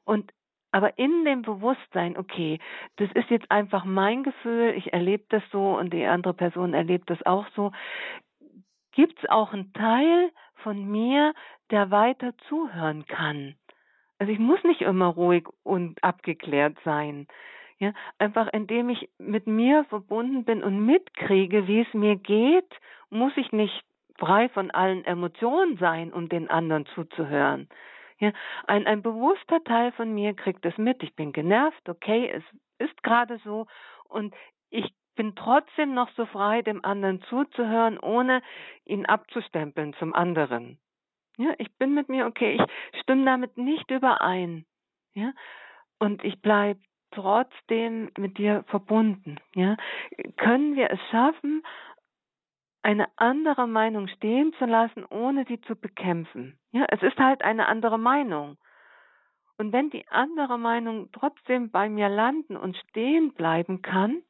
Und aber in dem Bewusstsein, okay, das ist jetzt einfach mein Gefühl, ich erlebe das so und die andere Person erlebt das auch so, gibt es auch einen Teil von mir, der weiter zuhören kann. Also ich muss nicht immer ruhig und abgeklärt sein. Ja, einfach indem ich mit mir verbunden bin und mitkriege, wie es mir geht, muss ich nicht frei von allen Emotionen sein, um den anderen zuzuhören. Ja, ein, ein bewusster Teil von mir kriegt es mit. Ich bin genervt, okay, es ist gerade so und ich bin trotzdem noch so frei, dem anderen zuzuhören, ohne ihn abzustempeln zum anderen. Ja, ich bin mit mir okay, ich stimme damit nicht überein. Ja, und ich bleibe trotzdem mit dir verbunden. Ja, können wir es schaffen, eine andere Meinung stehen zu lassen, ohne sie zu bekämpfen? Ja, es ist halt eine andere Meinung. Und wenn die andere Meinung trotzdem bei mir landen und stehen bleiben kann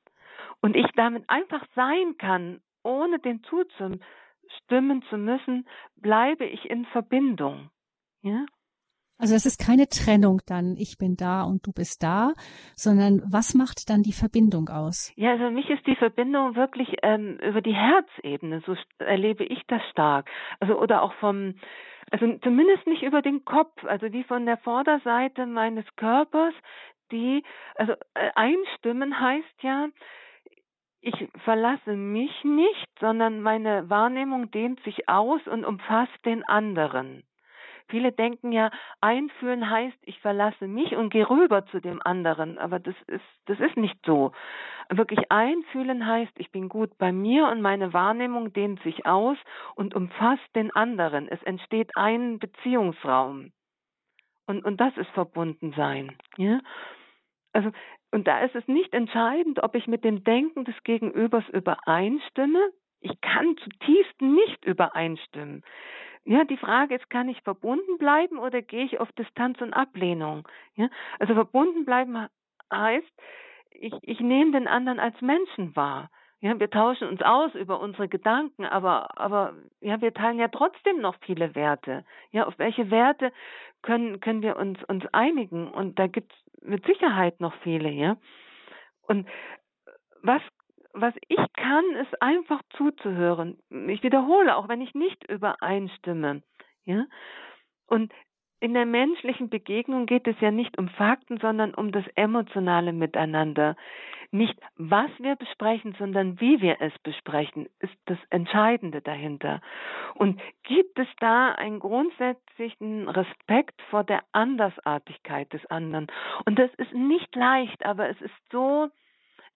und ich damit einfach sein kann, ohne dem zuzustimmen zu müssen, bleibe ich in Verbindung. Ja? Also es ist keine Trennung dann, ich bin da und du bist da, sondern was macht dann die Verbindung aus? Ja, also für mich ist die Verbindung wirklich ähm, über die Herzebene, so erlebe ich das stark. Also oder auch vom, also zumindest nicht über den Kopf, also wie von der Vorderseite meines Körpers, die, also äh, einstimmen heißt ja, ich verlasse mich nicht, sondern meine Wahrnehmung dehnt sich aus und umfasst den anderen. Viele denken ja, einfühlen heißt, ich verlasse mich und gehe rüber zu dem anderen. Aber das ist, das ist nicht so. Wirklich einfühlen heißt, ich bin gut bei mir und meine Wahrnehmung dehnt sich aus und umfasst den anderen. Es entsteht ein Beziehungsraum. Und, und das ist verbunden sein. Ja? Also, und da ist es nicht entscheidend, ob ich mit dem Denken des Gegenübers übereinstimme. Ich kann zutiefst nicht übereinstimmen. Ja, die Frage ist, kann ich verbunden bleiben oder gehe ich auf Distanz und Ablehnung? Ja, also verbunden bleiben heißt, ich, ich nehme den anderen als Menschen wahr. Ja, wir tauschen uns aus über unsere Gedanken, aber, aber ja, wir teilen ja trotzdem noch viele Werte. Ja, auf welche Werte können, können wir uns, uns einigen? Und da gibt es mit Sicherheit noch viele, ja. Und was was ich kann, ist einfach zuzuhören. Ich wiederhole, auch wenn ich nicht übereinstimme. Ja? Und in der menschlichen Begegnung geht es ja nicht um Fakten, sondern um das emotionale Miteinander. Nicht was wir besprechen, sondern wie wir es besprechen, ist das Entscheidende dahinter. Und gibt es da einen grundsätzlichen Respekt vor der Andersartigkeit des anderen? Und das ist nicht leicht, aber es ist so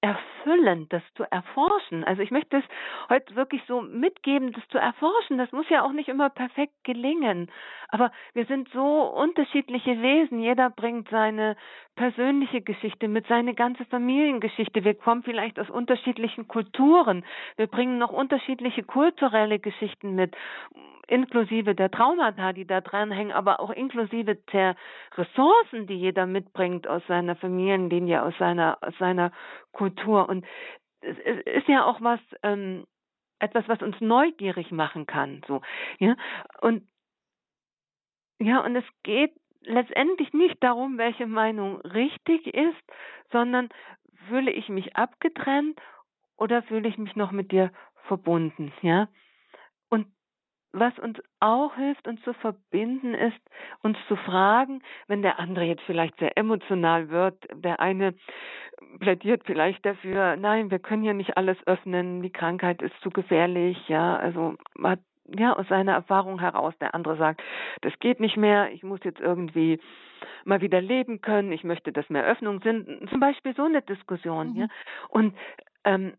erfüllend, das zu erforschen. Also ich möchte es heute wirklich so mitgeben, das zu erforschen. Das muss ja auch nicht immer perfekt gelingen. Aber wir sind so unterschiedliche Wesen. Jeder bringt seine persönliche Geschichte mit, seine ganze Familiengeschichte. Wir kommen vielleicht aus unterschiedlichen Kulturen. Wir bringen noch unterschiedliche kulturelle Geschichten mit inklusive der Traumata, die da dranhängen, aber auch inklusive der Ressourcen, die jeder mitbringt aus seiner Familienlinie, aus seiner, aus seiner Kultur. Und es ist ja auch was, ähm, etwas, was uns neugierig machen kann, so, ja. Und, ja, und es geht letztendlich nicht darum, welche Meinung richtig ist, sondern fühle ich mich abgetrennt oder fühle ich mich noch mit dir verbunden, ja? Was uns auch hilft, uns zu verbinden, ist, uns zu fragen, wenn der andere jetzt vielleicht sehr emotional wird, der eine plädiert vielleicht dafür, nein, wir können ja nicht alles öffnen, die Krankheit ist zu gefährlich, ja, also hat ja aus seiner Erfahrung heraus, der andere sagt, das geht nicht mehr, ich muss jetzt irgendwie mal wieder leben können, ich möchte, dass mehr Öffnungen sind, zum Beispiel so eine Diskussion, mhm. ja. Und ähm,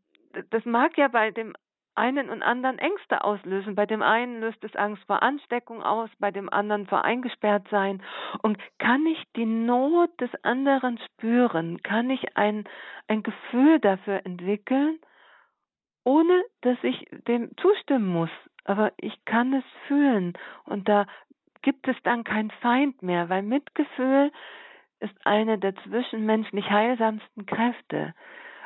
das mag ja bei dem einen und anderen Ängste auslösen. Bei dem einen löst es Angst vor Ansteckung aus, bei dem anderen vor eingesperrt sein. Und kann ich die Not des anderen spüren? Kann ich ein, ein Gefühl dafür entwickeln, ohne dass ich dem zustimmen muss? Aber ich kann es fühlen und da gibt es dann kein Feind mehr, weil Mitgefühl ist eine der zwischenmenschlich heilsamsten Kräfte.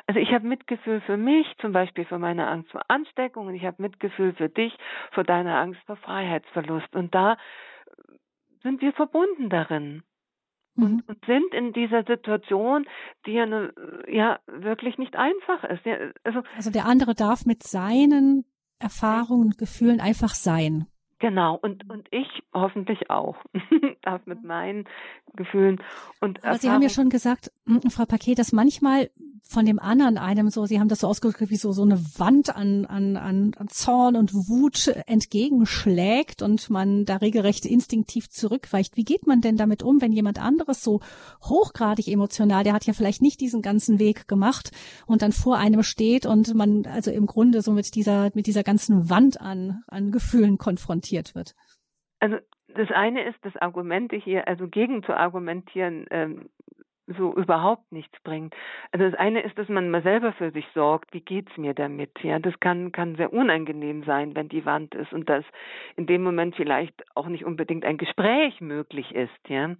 Also ich habe Mitgefühl für mich, zum Beispiel für meine Angst vor Ansteckung, und ich habe Mitgefühl für dich, vor deiner Angst vor Freiheitsverlust. Und da sind wir verbunden darin. Und, mhm. und, sind in dieser Situation, die ja, ne, ja wirklich nicht einfach ist. Ja, also, also der andere darf mit seinen Erfahrungen und Gefühlen einfach sein. Genau, und, und ich hoffentlich auch, [laughs] darf mit meinen Gefühlen und Aber Sie haben ja schon gesagt, Frau Paket, dass manchmal von dem anderen einem so, Sie haben das so ausgedrückt, wie so, so eine Wand an, an, an, an Zorn und Wut entgegenschlägt und man da regelrecht instinktiv zurückweicht. Wie geht man denn damit um, wenn jemand anderes so hochgradig emotional, der hat ja vielleicht nicht diesen ganzen Weg gemacht und dann vor einem steht und man also im Grunde so mit dieser, mit dieser ganzen Wand an, an Gefühlen konfrontiert wird? Also das eine ist, das Argumente hier, also gegen zu argumentieren, ähm, so überhaupt nichts bringt. Also das eine ist, dass man mal selber für sich sorgt, wie geht's mir damit? Ja, das kann kann sehr unangenehm sein, wenn die Wand ist und dass in dem Moment vielleicht auch nicht unbedingt ein Gespräch möglich ist, ja.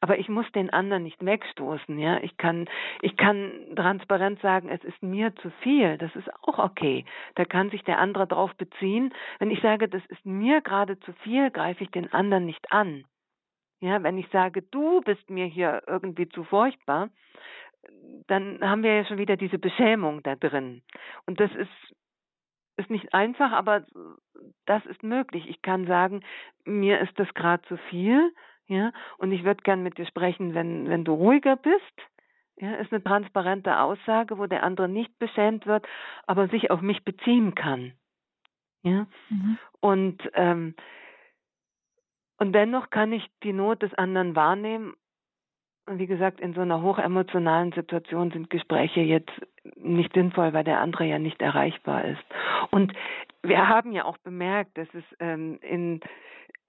Aber ich muss den anderen nicht wegstoßen, ja. Ich kann ich kann transparent sagen, es ist mir zu viel. Das ist auch okay. Da kann sich der andere drauf beziehen. Wenn ich sage, das ist mir gerade zu viel, greife ich den anderen nicht an. Ja, wenn ich sage, du bist mir hier irgendwie zu furchtbar, dann haben wir ja schon wieder diese Beschämung da drin. Und das ist, ist nicht einfach, aber das ist möglich. Ich kann sagen, mir ist das gerade zu viel, ja, und ich würde gern mit dir sprechen, wenn, wenn du ruhiger bist. Ja, ist eine transparente Aussage, wo der andere nicht beschämt wird, aber sich auf mich beziehen kann. Ja. Mhm. Und ähm, und dennoch kann ich die Not des anderen wahrnehmen. Und wie gesagt, in so einer hochemotionalen Situation sind Gespräche jetzt nicht sinnvoll, weil der andere ja nicht erreichbar ist. Und wir haben ja auch bemerkt, dass es ähm, in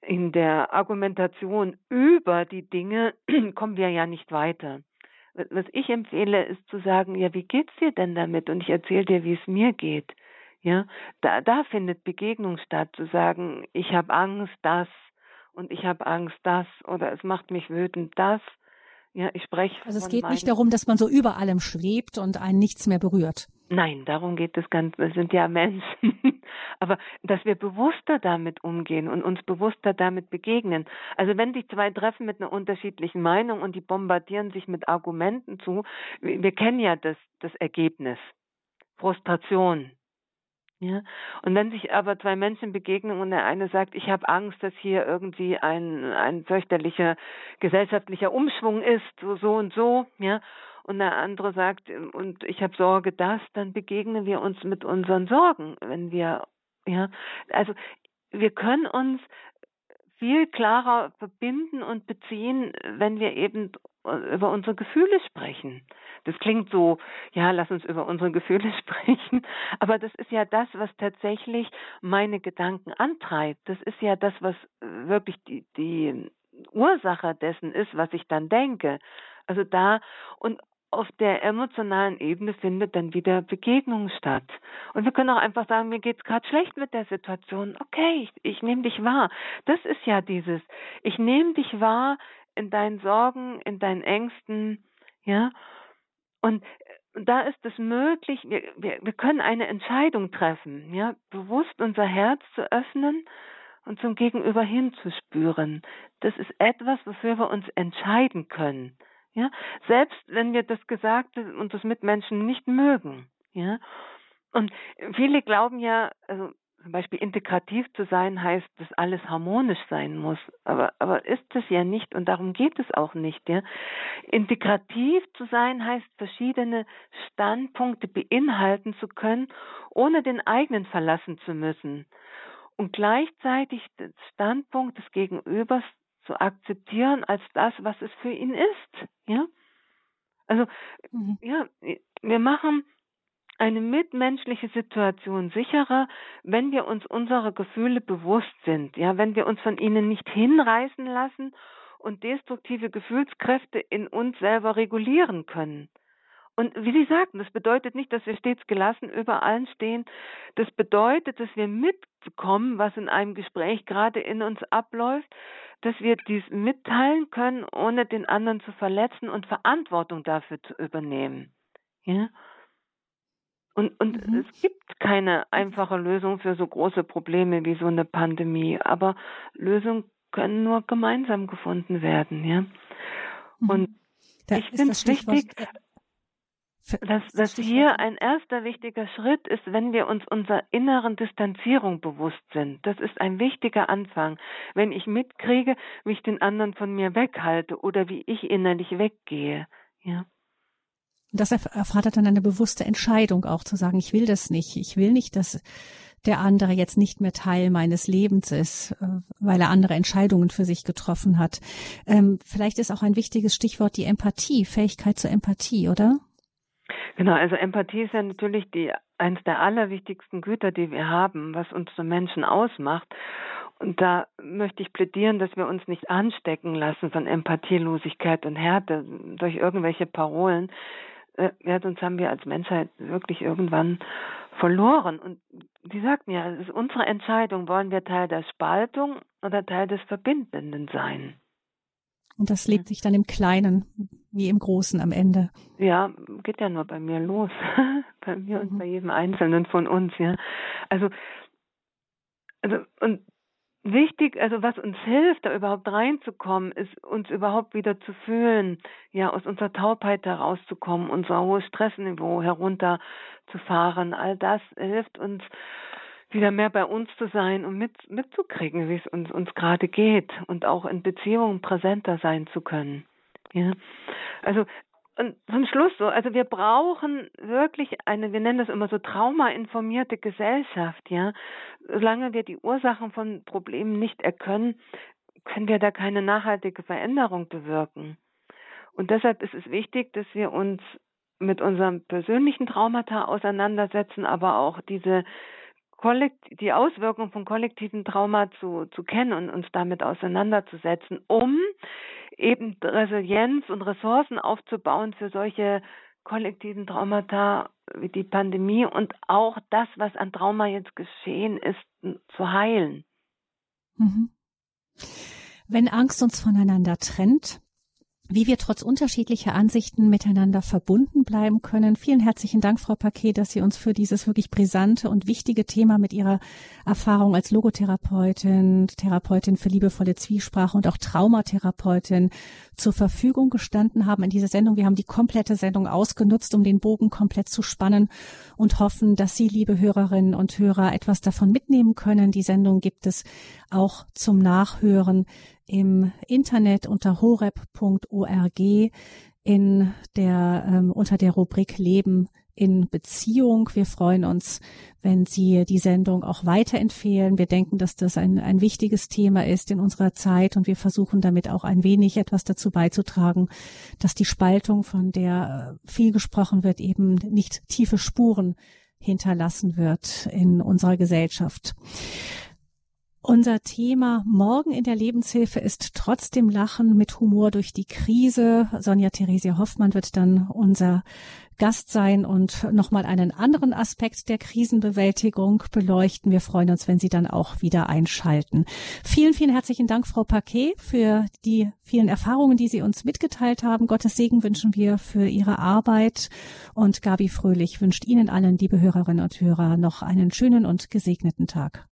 in der Argumentation über die Dinge [clears throat] kommen wir ja nicht weiter. Was ich empfehle, ist zu sagen, ja, wie geht's dir denn damit? Und ich erzähle dir, wie es mir geht. Ja, da, da findet Begegnung statt, zu sagen, ich habe Angst, dass und ich habe Angst, das oder es macht mich wütend, das. Ja, ich spreche. Also es geht nicht darum, dass man so über allem schwebt und einen nichts mehr berührt. Nein, darum geht es ganz, wir sind ja Menschen. [laughs] Aber dass wir bewusster damit umgehen und uns bewusster damit begegnen. Also wenn sich zwei treffen mit einer unterschiedlichen Meinung und die bombardieren sich mit Argumenten zu, wir kennen ja das, das Ergebnis. Frustration, ja. Und wenn sich aber zwei Menschen begegnen und der eine sagt, ich habe Angst, dass hier irgendwie ein, ein fürchterlicher gesellschaftlicher Umschwung ist, so, so und so, ja, und der andere sagt, und ich habe Sorge, das, dann begegnen wir uns mit unseren Sorgen, wenn wir, ja, also wir können uns viel klarer verbinden und beziehen, wenn wir eben über unsere Gefühle sprechen. Das klingt so, ja, lass uns über unsere Gefühle [laughs] sprechen, aber das ist ja das, was tatsächlich meine Gedanken antreibt. Das ist ja das, was wirklich die, die Ursache dessen ist, was ich dann denke. Also da und auf der emotionalen Ebene findet dann wieder Begegnung statt. Und wir können auch einfach sagen, mir geht's gerade schlecht mit der Situation. Okay, ich, ich nehme dich wahr. Das ist ja dieses, ich nehme dich wahr in deinen Sorgen, in deinen Ängsten, ja. Und äh, da ist es möglich, wir, wir, wir können eine Entscheidung treffen, ja, bewusst unser Herz zu öffnen und zum Gegenüber hinzuspüren. Das ist etwas, wofür wir uns entscheiden können. Ja, selbst wenn wir das Gesagte und das Mitmenschen nicht mögen. Ja, und viele glauben ja, also zum Beispiel integrativ zu sein heißt, dass alles harmonisch sein muss. Aber, aber ist es ja nicht und darum geht es auch nicht. Ja? Integrativ zu sein heißt, verschiedene Standpunkte beinhalten zu können, ohne den eigenen verlassen zu müssen. Und gleichzeitig den Standpunkt des Gegenübers zu akzeptieren als das, was es für ihn ist. Ja? Also, mhm. ja, wir machen eine mitmenschliche Situation sicherer, wenn wir uns unserer Gefühle bewusst sind, ja, wenn wir uns von ihnen nicht hinreißen lassen und destruktive Gefühlskräfte in uns selber regulieren können. Und wie Sie sagten, das bedeutet nicht, dass wir stets gelassen über allen stehen. Das bedeutet, dass wir mitbekommen, was in einem Gespräch gerade in uns abläuft, dass wir dies mitteilen können, ohne den anderen zu verletzen und Verantwortung dafür zu übernehmen. Ja? Und, und mhm. es gibt keine einfache Lösung für so große Probleme wie so eine Pandemie, aber Lösungen können nur gemeinsam gefunden werden, ja. Mhm. Und da ich finde es wichtig, dass, dass hier ein erster wichtiger Schritt ist, wenn wir uns unserer inneren Distanzierung bewusst sind. Das ist ein wichtiger Anfang. Wenn ich mitkriege, wie ich den anderen von mir weghalte oder wie ich innerlich weggehe. Ja. Das erfordert dann eine bewusste Entscheidung auch zu sagen, ich will das nicht. Ich will nicht, dass der andere jetzt nicht mehr Teil meines Lebens ist, äh, weil er andere Entscheidungen für sich getroffen hat. Ähm, vielleicht ist auch ein wichtiges Stichwort die Empathie, Fähigkeit zur Empathie, oder? Genau, also Empathie ist ja natürlich die eins der allerwichtigsten Güter, die wir haben, was uns so Menschen ausmacht. Und da möchte ich plädieren, dass wir uns nicht anstecken lassen von Empathielosigkeit und Härte durch irgendwelche Parolen. Äh, ja, sonst haben wir als Menschheit wirklich irgendwann verloren. Und die sagten ja, es ist unsere Entscheidung, wollen wir Teil der Spaltung oder Teil des Verbindenden sein. Und das lebt sich dann im Kleinen wie im Großen am Ende. Ja, geht ja nur bei mir los. [laughs] bei mir und mhm. bei jedem Einzelnen von uns, ja. Also, also, und wichtig, also was uns hilft, da überhaupt reinzukommen, ist uns überhaupt wieder zu fühlen, ja, aus unserer Taubheit herauszukommen, unser hohes Stressniveau herunterzufahren. All das hilft uns, wieder mehr bei uns zu sein und mit, mitzukriegen, wie es uns, uns gerade geht und auch in Beziehungen präsenter sein zu können. Ja. Also, und zum Schluss so, also wir brauchen wirklich eine, wir nennen das immer so traumainformierte Gesellschaft, ja. Solange wir die Ursachen von Problemen nicht erkennen, können wir da keine nachhaltige Veränderung bewirken. Und deshalb ist es wichtig, dass wir uns mit unserem persönlichen Traumata auseinandersetzen, aber auch diese die Auswirkungen von kollektiven Trauma zu, zu kennen und uns damit auseinanderzusetzen, um eben Resilienz und Ressourcen aufzubauen für solche kollektiven Traumata wie die Pandemie und auch das, was an Trauma jetzt geschehen ist, zu heilen. Mhm. Wenn Angst uns voneinander trennt, wie wir trotz unterschiedlicher Ansichten miteinander verbunden bleiben können. Vielen herzlichen Dank, Frau Paquet, dass Sie uns für dieses wirklich brisante und wichtige Thema mit Ihrer Erfahrung als Logotherapeutin, Therapeutin für liebevolle Zwiesprache und auch Traumatherapeutin zur Verfügung gestanden haben in dieser Sendung. Wir haben die komplette Sendung ausgenutzt, um den Bogen komplett zu spannen und hoffen, dass Sie, liebe Hörerinnen und Hörer, etwas davon mitnehmen können. Die Sendung gibt es auch zum Nachhören im Internet unter horeb.org in der ähm, unter der Rubrik Leben in Beziehung. Wir freuen uns, wenn Sie die Sendung auch weiterempfehlen. Wir denken, dass das ein, ein wichtiges Thema ist in unserer Zeit und wir versuchen damit auch ein wenig etwas dazu beizutragen, dass die Spaltung, von der äh, viel gesprochen wird, eben nicht tiefe Spuren hinterlassen wird in unserer Gesellschaft. Unser Thema morgen in der Lebenshilfe ist trotzdem Lachen mit Humor durch die Krise. Sonja Theresia Hoffmann wird dann unser Gast sein und nochmal einen anderen Aspekt der Krisenbewältigung beleuchten. Wir freuen uns, wenn Sie dann auch wieder einschalten. Vielen, vielen herzlichen Dank, Frau Paquet, für die vielen Erfahrungen, die Sie uns mitgeteilt haben. Gottes Segen wünschen wir für Ihre Arbeit. Und Gabi Fröhlich wünscht Ihnen allen, liebe Hörerinnen und Hörer, noch einen schönen und gesegneten Tag.